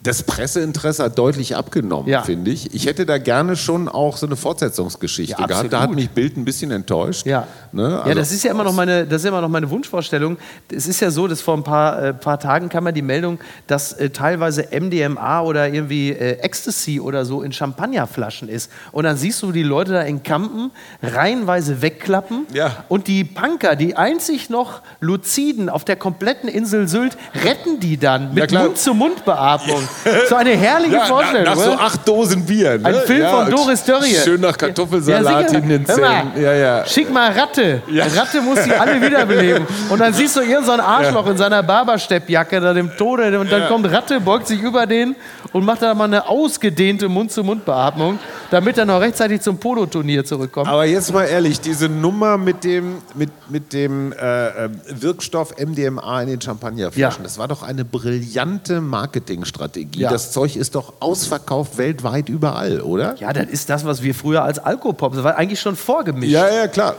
Das Presseinteresse hat deutlich abgenommen, Ja. finde ich. Ich hätte da gerne schon auch so eine Fortsetzungsgeschichte Ja, gehabt. Da hat mich Bild ein bisschen enttäuscht. Ja. Ne? ja, Also- das ist ja immer noch meine, das ist ja immer noch meine Wunschvorstellung. Es ist ja so, dass vor ein paar, äh, paar Tagen kam ja die Meldung, dass äh, teilweise MDMA oder irgendwie äh, Ecstasy oder so in Champagnerflaschen ist. Und dann siehst du die Leute da in Kampen reihenweise wegklappen. Ja. Und die Punker, die einzig noch luziden auf der kompletten Insel Sylt, retten die dann mit. Mund-zu-Mund-Beatmung. so eine herrliche Ja, Vorstellung. nach, nach so acht Dosen Bier. Ne? Ein Film ja, von Doris Dörrie. Schön nach Kartoffelsalat sicher. in den Zähnen. Ja, ja. Schick mal Ratte. Ratte muss die alle wiederbeleben. Und dann siehst du irgendein so ein Arschloch in seiner Barbersteppjacke da dem Tode und dann kommt Ratte, beugt sich über den und macht da mal eine ausgedehnte Mund-zu-Mund-Beatmung, damit er noch rechtzeitig zum Poloturnier zurückkommt. Aber jetzt mal ehrlich, diese Nummer mit dem, mit, mit dem äh, äh, Wirkstoff MDMA in den Champagnerflaschen, Ja. das war doch eine brillante Marketingstrategie. Strategie. Ja. Das Zeug ist doch ausverkauft weltweit überall, oder? Ja, das ist das, was wir früher als Alkopop, das war eigentlich schon vorgemischt. Ja, ja, klar.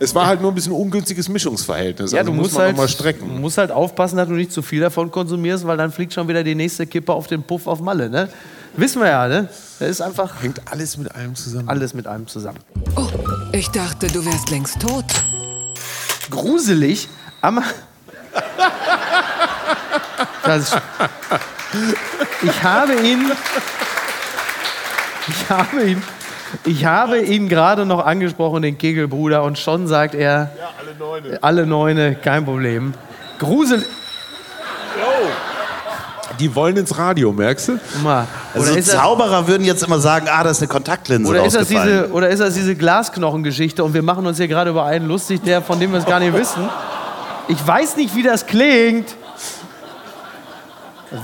Es war halt nur ein bisschen ungünstiges Mischungsverhältnis. Ja, also du muss musst man halt, mal du strecken. musst halt aufpassen, dass du nicht zu viel davon konsumierst, weil dann fliegt schon wieder die nächste Kippe auf den Puff auf Malle. Ne? Wissen wir ja, ne? Das ist einfach Hängt alles mit allem zusammen. alles mit einem zusammen. Oh, ich dachte, du wärst längst tot. Gruselig, aber. Das ist, ich habe ihn. Ich habe ihn. Ich habe ihn gerade noch angesprochen, den Kegelbruder, und schon sagt er. Ja, alle Neune. Alle Neune, kein Problem. Gruselig. Die wollen ins Radio, merkst du? Mal. Also Oder ist das- Zauberer würden jetzt immer sagen, ah, da ist eine Kontaktlinse Oder ist, das diese, oder ist das diese Glasknochengeschichte und wir machen uns hier gerade über einen lustig, der, von dem wir es gar nicht wissen? Ich weiß nicht, wie das klingt.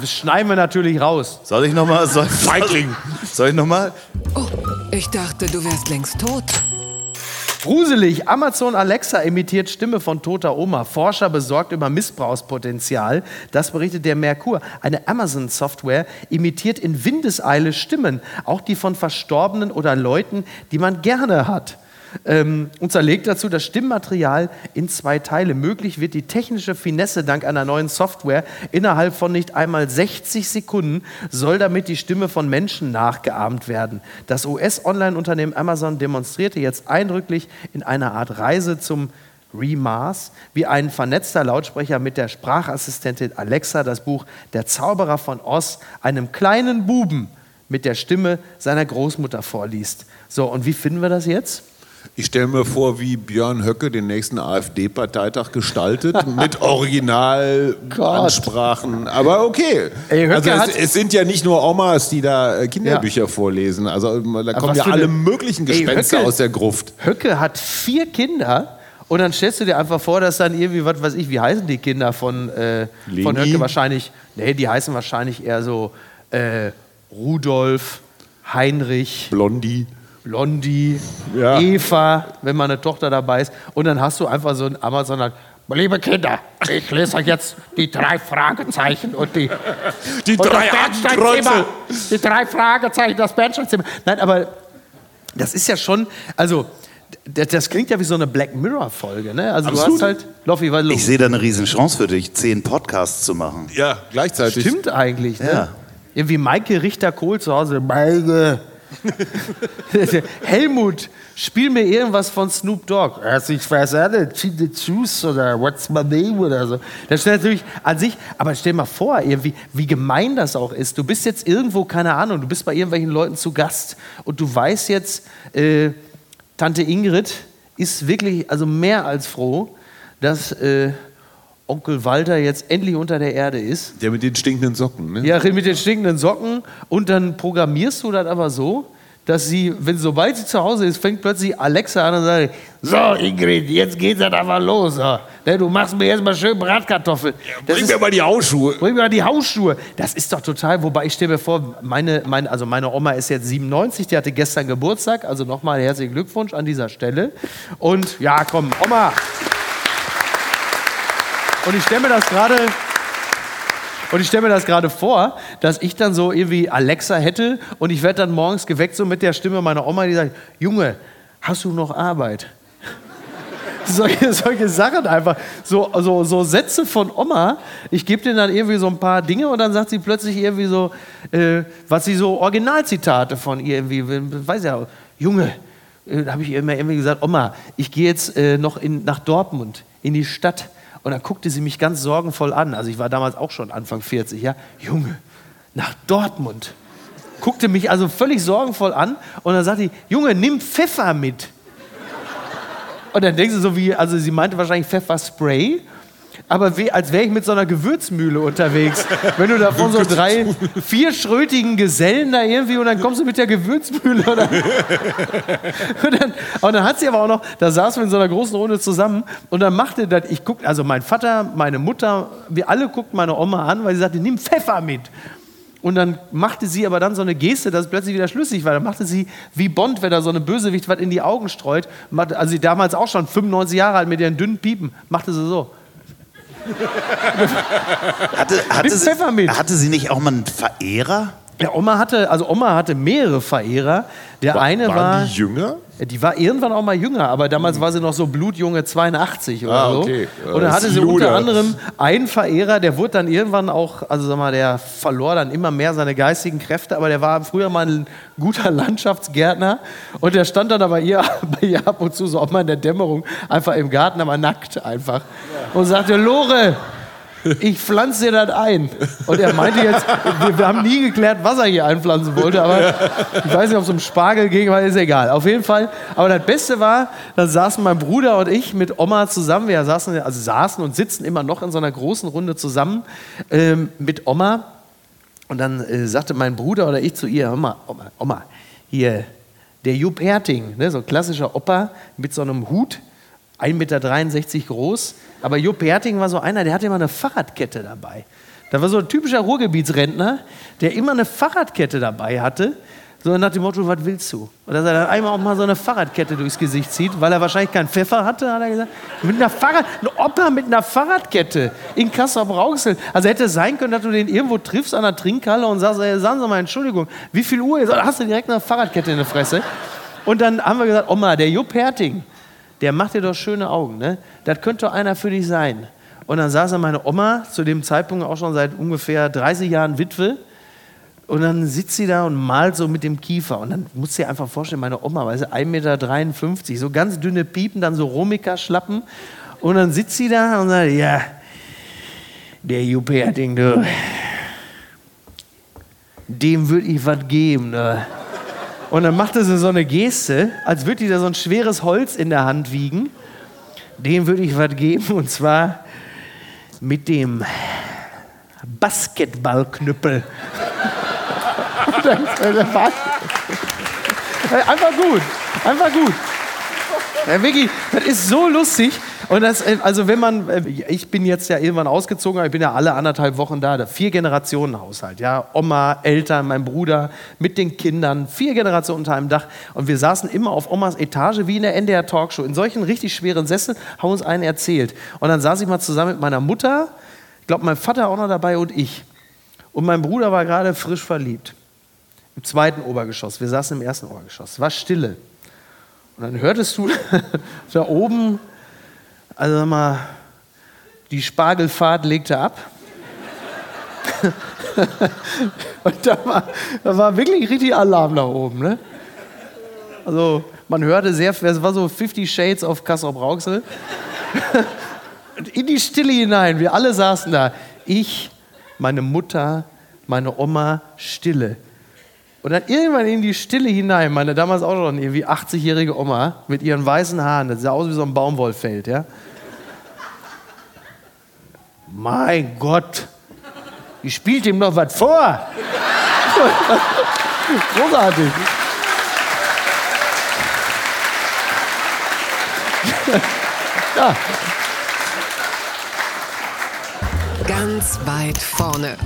Das schneiden wir natürlich raus. Soll ich nochmal? Soll, Feigling. soll ich nochmal? Oh, ich dachte, du wärst längst tot. Gruselig. Amazon Alexa imitiert Stimme von toter Oma. Forscher besorgt über Missbrauchspotenzial. Das berichtet der Merkur. Eine Amazon-Software imitiert in Windeseile Stimmen. Auch die von Verstorbenen oder Leuten, die man gerne hat. Ähm, und zerlegt dazu das Stimmmaterial in zwei Teile. Möglich wird die technische Finesse dank einer neuen Software. Innerhalb von nicht einmal 60 Sekunden soll damit die Stimme von Menschen nachgeahmt werden. Das US-Online-Unternehmen Amazon demonstrierte jetzt eindrücklich in einer Art Reise zum Remars, wie ein vernetzter Lautsprecher mit der Sprachassistentin Alexa das Buch Der Zauberer von Oz einem kleinen Buben mit der Stimme seiner Großmutter vorliest. So, und wie finden wir das jetzt? Ich stelle mir vor, wie Björn Höcke den nächsten AfD-Parteitag gestaltet, mit Originalansprachen. Aber okay. Ey, also es, es sind ja nicht nur Omas, die da äh, Kinderbücher vorlesen. Also da kommen ja alle möglichen Ey, Gespenster Höcke- aus der Gruft. Höcke hat vier Kinder und dann stellst du dir einfach vor, dass dann irgendwie, was weiß ich, wie heißen die Kinder von, äh, von? Höcke wahrscheinlich? Nee, die heißen wahrscheinlich eher so äh, Rudolf, Heinrich, Blondie. Blondie, Ja. Eva, wenn mal eine Tochter dabei ist. Und dann hast du einfach so ein Amazon, liebe Kinder, ich lese euch jetzt die drei Fragezeichen und die, Die und drei. Bernsteinzimmer. Die drei Fragezeichen, das Bernsteinzimmer. Nein, aber das ist ja schon, also das, das klingt ja wie so eine Black Mirror-Folge, ne? Also du Absolut. hast halt, Loffi, los? Ich sehe da eine Riesenchance für dich, zehn Podcasts zu machen. Ja, gleichzeitig. Stimmt eigentlich, ne? Ja. Irgendwie Maike Richter-Kohl zu Hause. Maike. Helmut, spiel mir irgendwas von Snoop Dogg. Also ich weiß ja nicht, the Juice oder What's my name oder so. Das ist natürlich an sich, aber stell mal vor, irgendwie, wie gemein das auch ist. Du bist jetzt irgendwo, keine Ahnung, du bist bei irgendwelchen Leuten zu Gast und du weißt jetzt, äh, Tante Ingrid ist wirklich, also mehr als froh, dass äh, Onkel Walter jetzt endlich unter der Erde ist. Der mit den stinkenden Socken, ne? Ja, mit den stinkenden Socken. Und dann programmierst du das aber so, dass sie, wenn sobald sie zu Hause ist, fängt plötzlich Alexa an und sagt: So, Ingrid, jetzt geht das aber los. So. Ne, Du machst mir jetzt mal schön Bratkartoffeln. Das Bring ist- mir mal die Hausschuhe. Bring mir mal die Hausschuhe. Das ist doch total, wobei ich stelle mir vor, meine, meine, also meine Oma ist jetzt 97, die hatte gestern Geburtstag, also nochmal herzlichen Glückwunsch an dieser Stelle. Und ja, komm, Oma. Und ich stelle mir das gerade. Und ich stelle mir das gerade vor, dass ich dann so irgendwie Alexa hätte und ich werde dann morgens geweckt so mit der Stimme meiner Oma, die sagt, Junge, hast du noch Arbeit? solche, solche Sachen einfach. So, so, so Sätze von Oma. Ich gebe denen dann irgendwie so ein paar Dinge und dann sagt sie plötzlich irgendwie so, äh, was sie so Originalzitate von ihr irgendwie, weiß ja, Junge, äh, habe ich immer irgendwie gesagt, Oma, ich gehe jetzt äh, noch in, nach Dortmund, in die Stadt. Und dann guckte sie mich ganz sorgenvoll an. Also ich war damals auch schon Anfang 40, ja. Junge, nach Dortmund. Guckte mich also völlig sorgenvoll an und dann sagte die, Junge, nimm Pfeffer mit. Und dann denkst du so wie, also sie meinte wahrscheinlich Pfefferspray, aber wie, als wäre ich mit so einer Gewürzmühle unterwegs. Wenn du davon so drei, vierschrötigen Gesellen da irgendwie und dann kommst du mit der Gewürzmühle. Und dann, und dann, und dann hat sie aber auch noch, da saßen wir in so einer großen Runde zusammen und dann machte das, ich guckte, also mein Vater, meine Mutter, wir alle guckten meine Oma an, weil sie sagte, nimm Pfeffer mit. Und dann machte sie aber dann so eine Geste, dass es plötzlich wieder schlüssig war. Dann machte sie wie Bond, wenn er so eine Bösewicht was in die Augen streut. Also sie damals auch schon 95 Jahre alt mit ihren dünnen Piepen, machte sie so. Hatte, hatte, Mit sie, hatte sie nicht auch mal einen Verehrer? Ja, Oma hatte, also Oma hatte mehrere Verehrer. Der eine Waren war, die jünger? Die war irgendwann auch mal jünger, aber damals war sie noch so blutjunge 82 oder Ah, so. okay. Ja, Und dann das hatte sie unter anderem einen Verehrer, der wurde dann irgendwann auch, also sag mal, der verlor dann immer mehr seine geistigen Kräfte, aber der war früher mal ein guter Landschaftsgärtner. Und der stand dann aber ihr, bei ihr ab und zu so auch mal in der Dämmerung einfach im Garten, aber nackt einfach. Und sagte, Lore, ich pflanze dir das ein. Und er meinte jetzt, wir, wir haben nie geklärt, was er hier einpflanzen wollte, aber ich weiß nicht, ob es um Spargel ging, aber ist egal. Auf jeden Fall. Aber das Beste war, dann saßen mein Bruder und ich mit Oma zusammen. Wir saßen, also saßen und sitzen immer noch in so einer großen Runde zusammen ähm, mit Oma. Und dann äh, sagte mein Bruder oder ich zu ihr, Oma, Oma, Oma hier, der Jupp Herting, ne, so ein klassischer Opa mit so einem Hut, 1,63 Meter groß. Aber Jupp Herting war so einer, der hatte immer eine Fahrradkette dabei. Da war so ein typischer Ruhrgebietsrentner, der immer eine Fahrradkette dabei hatte. So nach dem Motto, was willst du? Und dass er dann einmal auch mal so eine Fahrradkette durchs Gesicht zieht, weil er wahrscheinlich keinen Pfeffer hatte, hat er gesagt. Mit einer Fahrrad, ein Opa mit einer Fahrradkette in Kassel-Brauxel. Also hätte es sein können, dass du den irgendwo triffst an der Trinkhalle und sagst, ey, sagen Sie mal, Entschuldigung, wie viel Uhr ist? Hast du direkt eine Fahrradkette in der Fresse? Und dann haben wir gesagt, Oma, der Jupp Herting, der macht dir doch schöne Augen, ne? Das könnte doch einer für dich sein. Und dann saß da meine Oma, zu dem Zeitpunkt auch schon seit ungefähr 30 Jahren Witwe, und dann sitzt sie da und malt so mit dem Kiefer. Und dann musst du dir einfach vorstellen, meine Oma, weißt du, 1,53 Meter, so ganz dünne Piepen, dann so Romika-Schlappen. Und dann sitzt sie da und sagt, ja, der Jupp Herting, du, dem würde ich was geben. Ne? Und dann machte sie so eine Geste, als würde die da so ein schweres Holz in der Hand wiegen. Dem würde ich was geben, und zwar mit dem Basketballknüppel. Einfach gut, einfach gut. Ja, wirklich, das ist so lustig. Und das, äh, also wenn man, äh, ich bin jetzt ja irgendwann ausgezogen, aber ich bin ja alle anderthalb Wochen da, da vier Generationen Haushalt, ja, Oma, Eltern, mein Bruder, mit den Kindern, vier Generationen unter einem Dach. Und wir saßen immer auf Omas Etage wie in der NDR Talkshow, in solchen richtig schweren Sesseln, haben uns einen erzählt. Und dann saß ich mal zusammen mit meiner Mutter, ich glaube mein Vater auch noch dabei und ich. Und mein Bruder war gerade frisch verliebt. Im zweiten Obergeschoss. Wir saßen im ersten Obergeschoss. Es war Stille. Und dann hörtest du da oben, also sag mal, die Spargelfahrt legte ab. Und da war, da war wirklich richtig Alarm da oben. Ne? Also man hörte sehr, es war so 50 Shades of Kassel Brauxel. In die Stille hinein, wir alle saßen da. Ich, meine Mutter, meine Oma, Stille. Und dann irgendwann in die Stille hinein, meine damals auch noch irgendwie 80-jährige Oma mit ihren weißen Haaren, das sah aus wie so ein Baumwollfeld, ja. Mein Gott, die spielt ihm noch was vor. Großartig. ja, Ganz weit vorne.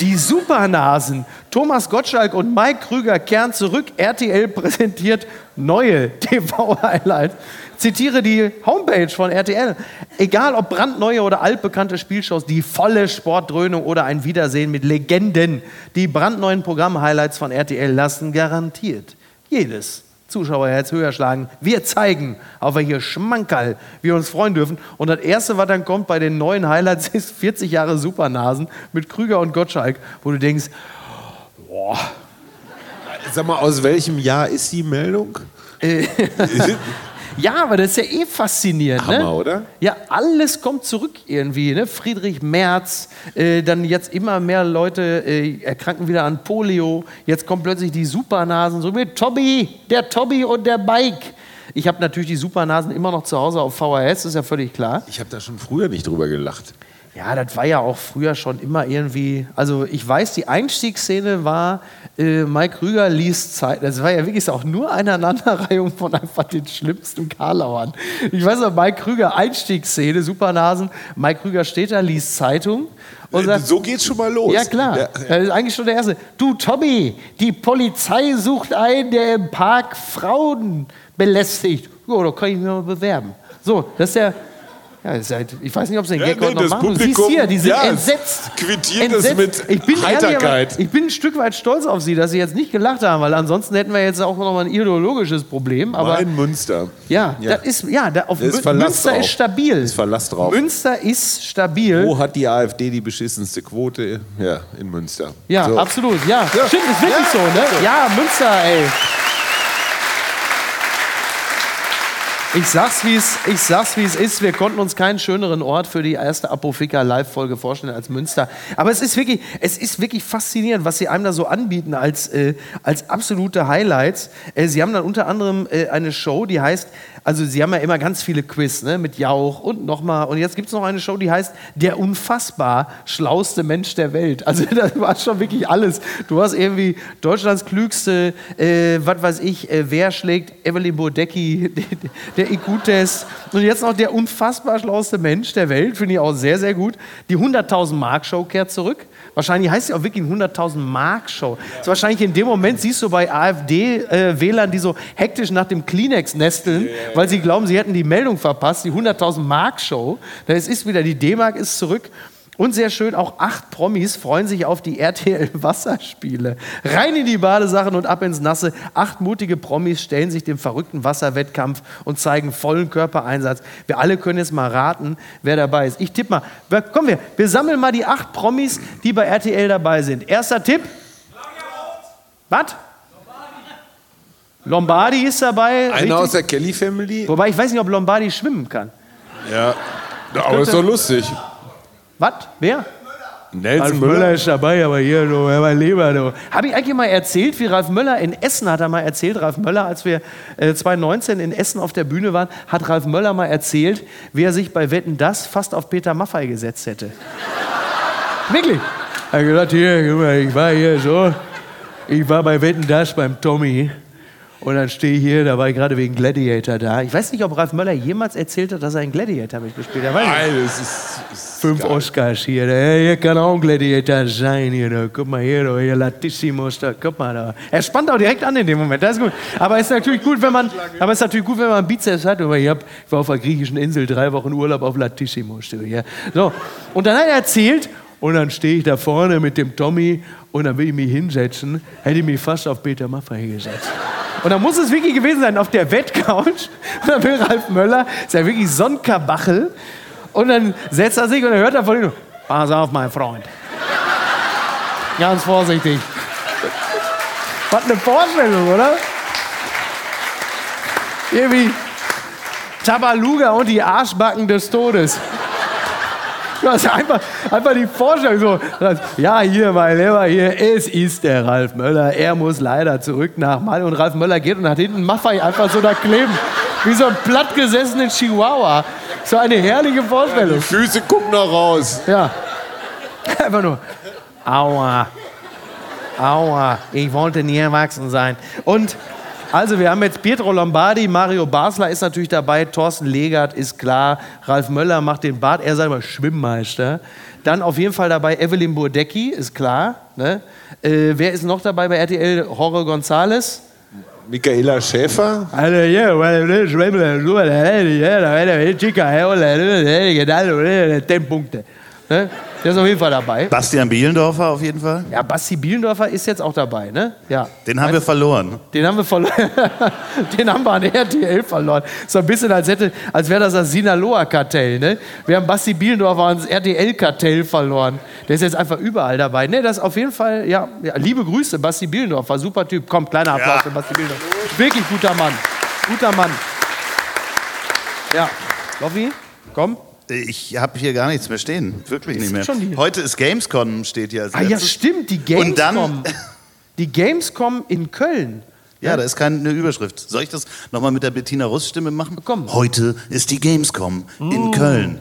Die Supernasen. Thomas Gottschalk und Mike Krüger kehren zurück. RTL präsentiert neue TV-Highlights. Zitiere die Homepage von RTL. Egal ob brandneue oder altbekannte Spielshows, die volle Sportdröhnung oder ein Wiedersehen mit Legenden. Die brandneuen Programm-Highlights von RTL lassen garantiert jedes Zuschauerherz höher schlagen. Wir zeigen, auf welche Schmankerl wir uns freuen dürfen. Und das Erste, was dann kommt bei den neuen Highlights, ist 40 Jahre Supernasen mit Krüger und Gottschalk, wo du denkst, boah, Sag mal, aus welchem Jahr ist die Meldung? Ja, aber das ist ja eh faszinierend. ne? Hammer, oder? Ja, alles kommt zurück irgendwie. Ne? Friedrich Merz, äh, dann jetzt immer mehr Leute äh, erkranken wieder an Polio. Jetzt kommen plötzlich die Supernasen, so wie Tobi, der Tobi und der Mike. Ich habe natürlich die Supernasen immer noch zu Hause auf VHS, ist ja völlig klar. Ich habe da schon früher nicht drüber gelacht. Ja, das war ja auch früher schon immer irgendwie. Also ich weiß, die Einstiegsszene war, äh, Mike Krüger liest Zeit. Das war ja wirklich auch nur eine Aneinanderreihung von einfach den schlimmsten Karlauern. Ich weiß noch, Mike Krüger, Einstiegsszene, Supernasen. Mike Krüger steht da, liest Zeitung und sagt, so geht's schon mal los. ja klar, Ja, das ist eigentlich schon der Erste. Du Tommy, die Polizei sucht einen, der im Park Frauen belästigt. Ja, da kann ich mich mal bewerben. So, das ist der... Ja, halt, ich weiß nicht, ob sie den Ja, Gag nee, noch machen. Du siehst Publikum, hier, die sind ja, es entsetzt. quittiert es entsetzt. mit ich bin ehrlich, Heiterkeit. ich bin ein Stück weit stolz auf sie, dass sie jetzt nicht gelacht haben, weil ansonsten hätten wir jetzt auch noch mal ein ideologisches Problem. Aber Mein Münster. ja, Ja. das ist, ja, da auf ist Münster drauf. ist stabil. Ist Verlass drauf. Münster ist stabil. Wo hat die AfD die beschissenste Quote? Ja, in Münster. Ja, So. absolut. Ja, Ja. stimmt, ist wirklich so, ne? Ja, Münster, ey. Ich sag's, wie es, ich sag's, wie es ist. Wir konnten uns keinen schöneren Ort für die erste Apofika Live-Folge vorstellen als Münster. Aber es ist wirklich, es ist wirklich faszinierend, was sie einem da so anbieten als, äh, als absolute Highlights. Äh, sie haben dann unter anderem äh, eine Show, die heißt, also sie haben ja immer ganz viele Quiz, ne, mit Jauch und nochmal. Und jetzt gibt's noch eine Show, die heißt Der unfassbar schlauste Mensch der Welt. Also das war schon wirklich alles. Du hast irgendwie Deutschlands klügste, äh, was weiß ich, äh, wer schlägt Evelyn Bodecki, der IQ-Test. Und jetzt noch der unfassbar schlauste Mensch der Welt, finde ich auch sehr, sehr gut. Die 100.000 Mark-Show kehrt zurück. Wahrscheinlich heißt sie auch wirklich 100.000 Mark-Show. Ist wahrscheinlich in dem Moment siehst du bei AfD-Wählern, die so hektisch nach dem Kleenex nesteln, weil sie glauben, sie hätten die Meldung verpasst, die 100.000 Mark-Show. Das ist wieder, die D-Mark ist zurück. Und sehr schön, auch acht Promis freuen sich auf die RTL-Wasserspiele. Rein in die Badesachen und ab ins Nasse. Acht mutige Promis stellen sich dem verrückten Wasserwettkampf und zeigen vollen Körpereinsatz. Wir alle können jetzt mal raten, wer dabei ist. Ich tippe mal. Kommen wir, wir sammeln mal die acht Promis, die bei RTL dabei sind. Erster Tipp. Was? Lombardi ist dabei. Einer richtig. aus der Kelly Family? Wobei ich weiß nicht, ob Lombardi schwimmen kann. Ja. Aber ist doch lustig. Was? Wer? Nelson Ralf Müller. Möller ist dabei, aber hier, du, mein Lieber, du. Habe ich eigentlich mal erzählt, wie Ralf Möller in Essen hat er mal erzählt, Ralf Möller, als wir äh, 2019 in Essen auf der Bühne waren, hat Ralf Möller mal erzählt, wie er sich bei Wetten das fast auf Peter Maffay gesetzt hätte. Wirklich. Er hat gesagt, hier, ich war hier so, ich war bei Wetten das beim Tommy. Und dann stehe ich hier, da war ich gerade wegen Gladiator da. Ich weiß nicht, ob Ralf Möller jemals erzählt hat, dass er einen Gladiator mitgespielt hat. Nein, das ist, ist Fünf geil. Oscars hier. Der, hier kann auch ein Gladiator sein. Hier, da. Guck mal hier, da, hier Latissimos. Da. Guck mal da. Er spannt auch direkt an in dem Moment. Das ist gut. Aber es ist natürlich gut, wenn man, aber es ist natürlich gut, wenn man einen Bizeps hat. Ich, hab, ich war auf der griechischen Insel drei Wochen Urlaub auf Latissimos. du, Ja. So. Und dann hat er erzählt, und dann stehe ich da vorne mit dem Tommy und dann will ich mich hinsetzen. Hätte ich mich fast auf Peter Maffay gesetzt. Und dann muss es wirklich gewesen sein, auf der Wettcouch. Und dann will Ralf Möller, ist ja wirklich so ein Kabachel. Und dann setzt er sich und dann hört er von ihm, pass auf, mein Freund. Ganz vorsichtig. Was eine Vorstellung, oder? Irgendwie Tabaluga und die Arschbacken des Todes. Hast einfach, einfach die Vorstellung so, ja, hier, mein Lieber, hier, es ist der Ralf Möller. Er muss leider zurück nach Mal. Und Ralf Möller geht und hat hinten Maffei einfach so da kleben. Wie so ein plattgesessener Chihuahua. So eine herrliche Vorstellung. Die Füße gucken noch raus. Ja. Einfach nur. Aua. Aua. Ich wollte nie erwachsen sein. Und also, wir haben jetzt Pietro Lombardi, Mario Basler ist natürlich dabei, Thorsten Legert ist klar, Ralf Möller macht den Bart, er sei mal Schwimmmeister. Dann auf jeden Fall dabei Evelyn Burdecki, ist klar. Ne? Äh, wer ist noch dabei bei RTL? Jorge González. Michaela Schäfer. Also, ja, weil Schwemmler, so, ja, Chica, zehn Punkte. Ne? Der ist auf jeden Fall dabei. Bastian Bielendorfer auf jeden Fall. Ja, Basti Bielendorfer ist jetzt auch dabei, ne? Ja. Den haben wir verloren. Den haben wir verloren. Den haben wir an RTL verloren. So ein bisschen, als, hätte, als wäre das das Sinaloa-Kartell, ne? Wir haben Basti Bielendorfer ans RTL-Kartell verloren. Der ist jetzt einfach überall dabei. Ne, das ist auf jeden Fall, ja, ja liebe Grüße, Basti Bielendorfer, super Typ. Komm, kleiner Applaus Ja. für Basti Bielendorfer. Wirklich guter Mann. Guter Mann. Ja. Loffi, komm. Ich habe hier gar nichts mehr stehen. Wirklich nicht mehr. Heute ist Gamescom, steht hier als Ah ja, stimmt, die Und dann- Gamescom. Die Gamescom in Köln. Ja, da ist keine Überschrift. Soll ich das nochmal mit der Bettina Russ Stimme machen? Komm. Heute ist die Gamescom in Köln.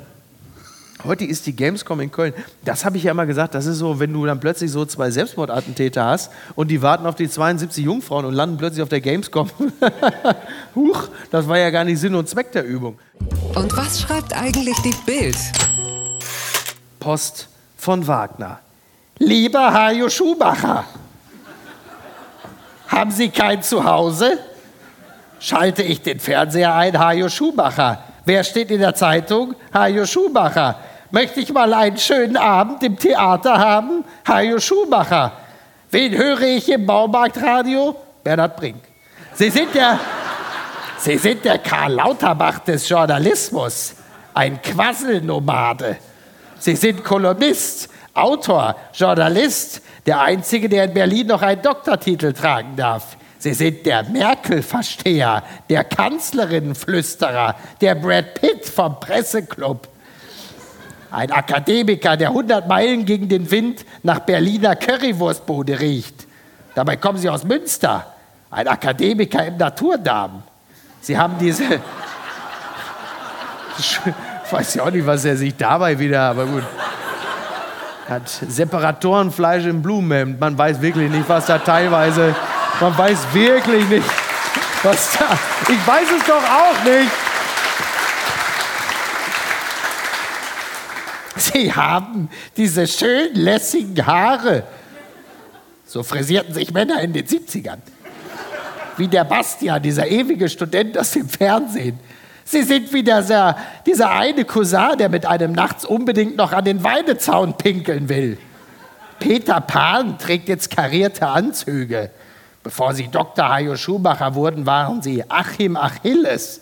Heute ist die Gamescom in Köln. Das habe ich ja immer gesagt. Das ist so, wenn du dann plötzlich so zwei Selbstmordattentäter hast und die warten auf die 72 Jungfrauen und landen plötzlich auf der Gamescom. Huch, das war ja gar nicht Sinn und Zweck der Übung. Und was schreibt eigentlich die Bild? Post von Wagner. Lieber Hajo Schumacher, haben Sie kein Zuhause? Schalte ich den Fernseher ein, Hajo Schumacher. Wer steht in der Zeitung? Hajo Schumacher. Möchte ich mal einen schönen Abend im Theater haben? Hajo Schumacher. Wen höre ich im Baumarktradio? Bernhard Brink. Sie sind der, Sie sind der Karl Lauterbach des Journalismus. Ein Quasselnomade. Sie sind Kolumnist, Autor, Journalist, der Einzige, der in Berlin noch einen Doktortitel tragen darf. Sie sind der Merkel-Versteher, der Kanzlerinnenflüsterer, der Brad Pitt vom Presseclub. Ein Akademiker, der 100 Meilen gegen den Wind nach Berliner Currywurstbude riecht. Dabei kommen Sie aus Münster. Ein Akademiker im Naturdarm. Sie haben diese. Ich weiß ja auch nicht, was er sich dabei wieder, aber gut. Hat Separatorenfleisch im Blumenhemd. Man weiß wirklich nicht, was da teilweise. Man weiß wirklich nicht, was da. Ich weiß es doch auch nicht. Sie haben diese schön lässigen Haare. So frisierten sich Männer in den 70ern. Wie der Bastian, dieser ewige Student aus dem Fernsehen. Sie sind wie dieser, dieser eine Cousin, der mit einem nachts unbedingt noch an den Weidezaun pinkeln will. Peter Pan trägt jetzt karierte Anzüge. Bevor sie Dr. Hajo Schumacher wurden, waren sie Achim Achilles.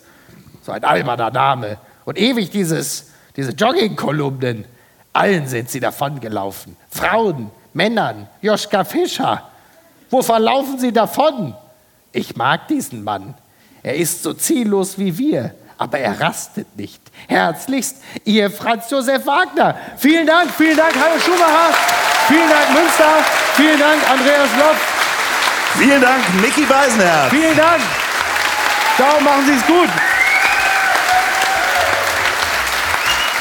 So ein alberner Name. Und ewig dieses, diese Jogging-Kolumnen. Allen sind sie davongelaufen. Frauen, Männern, Joschka Fischer. Wo verlaufen sie davon? Ich mag diesen Mann. Er ist so ziellos wie wir aber er rastet nicht. Herzlichst, Ihr Franz Josef Wagner. Vielen Dank, vielen Dank, Hajo Schumacher. Vielen Dank, Münster. Vielen Dank, Andreas Lopp. Vielen Dank, Mickey Beisenherz. Vielen Dank. Ciao, machen Sie es gut.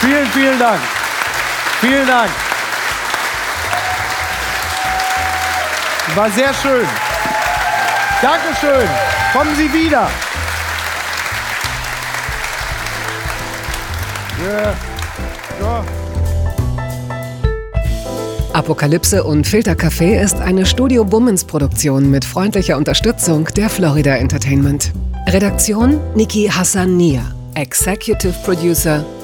Vielen, vielen Dank. Vielen Dank. War sehr schön. Dankeschön. Kommen Sie wieder. Yeah. Ja. Apokalypse und Filtercafé ist eine Studio Bummens Produktion mit freundlicher Unterstützung der Florida Entertainment. Redaktion Niki Hassania. Executive Producer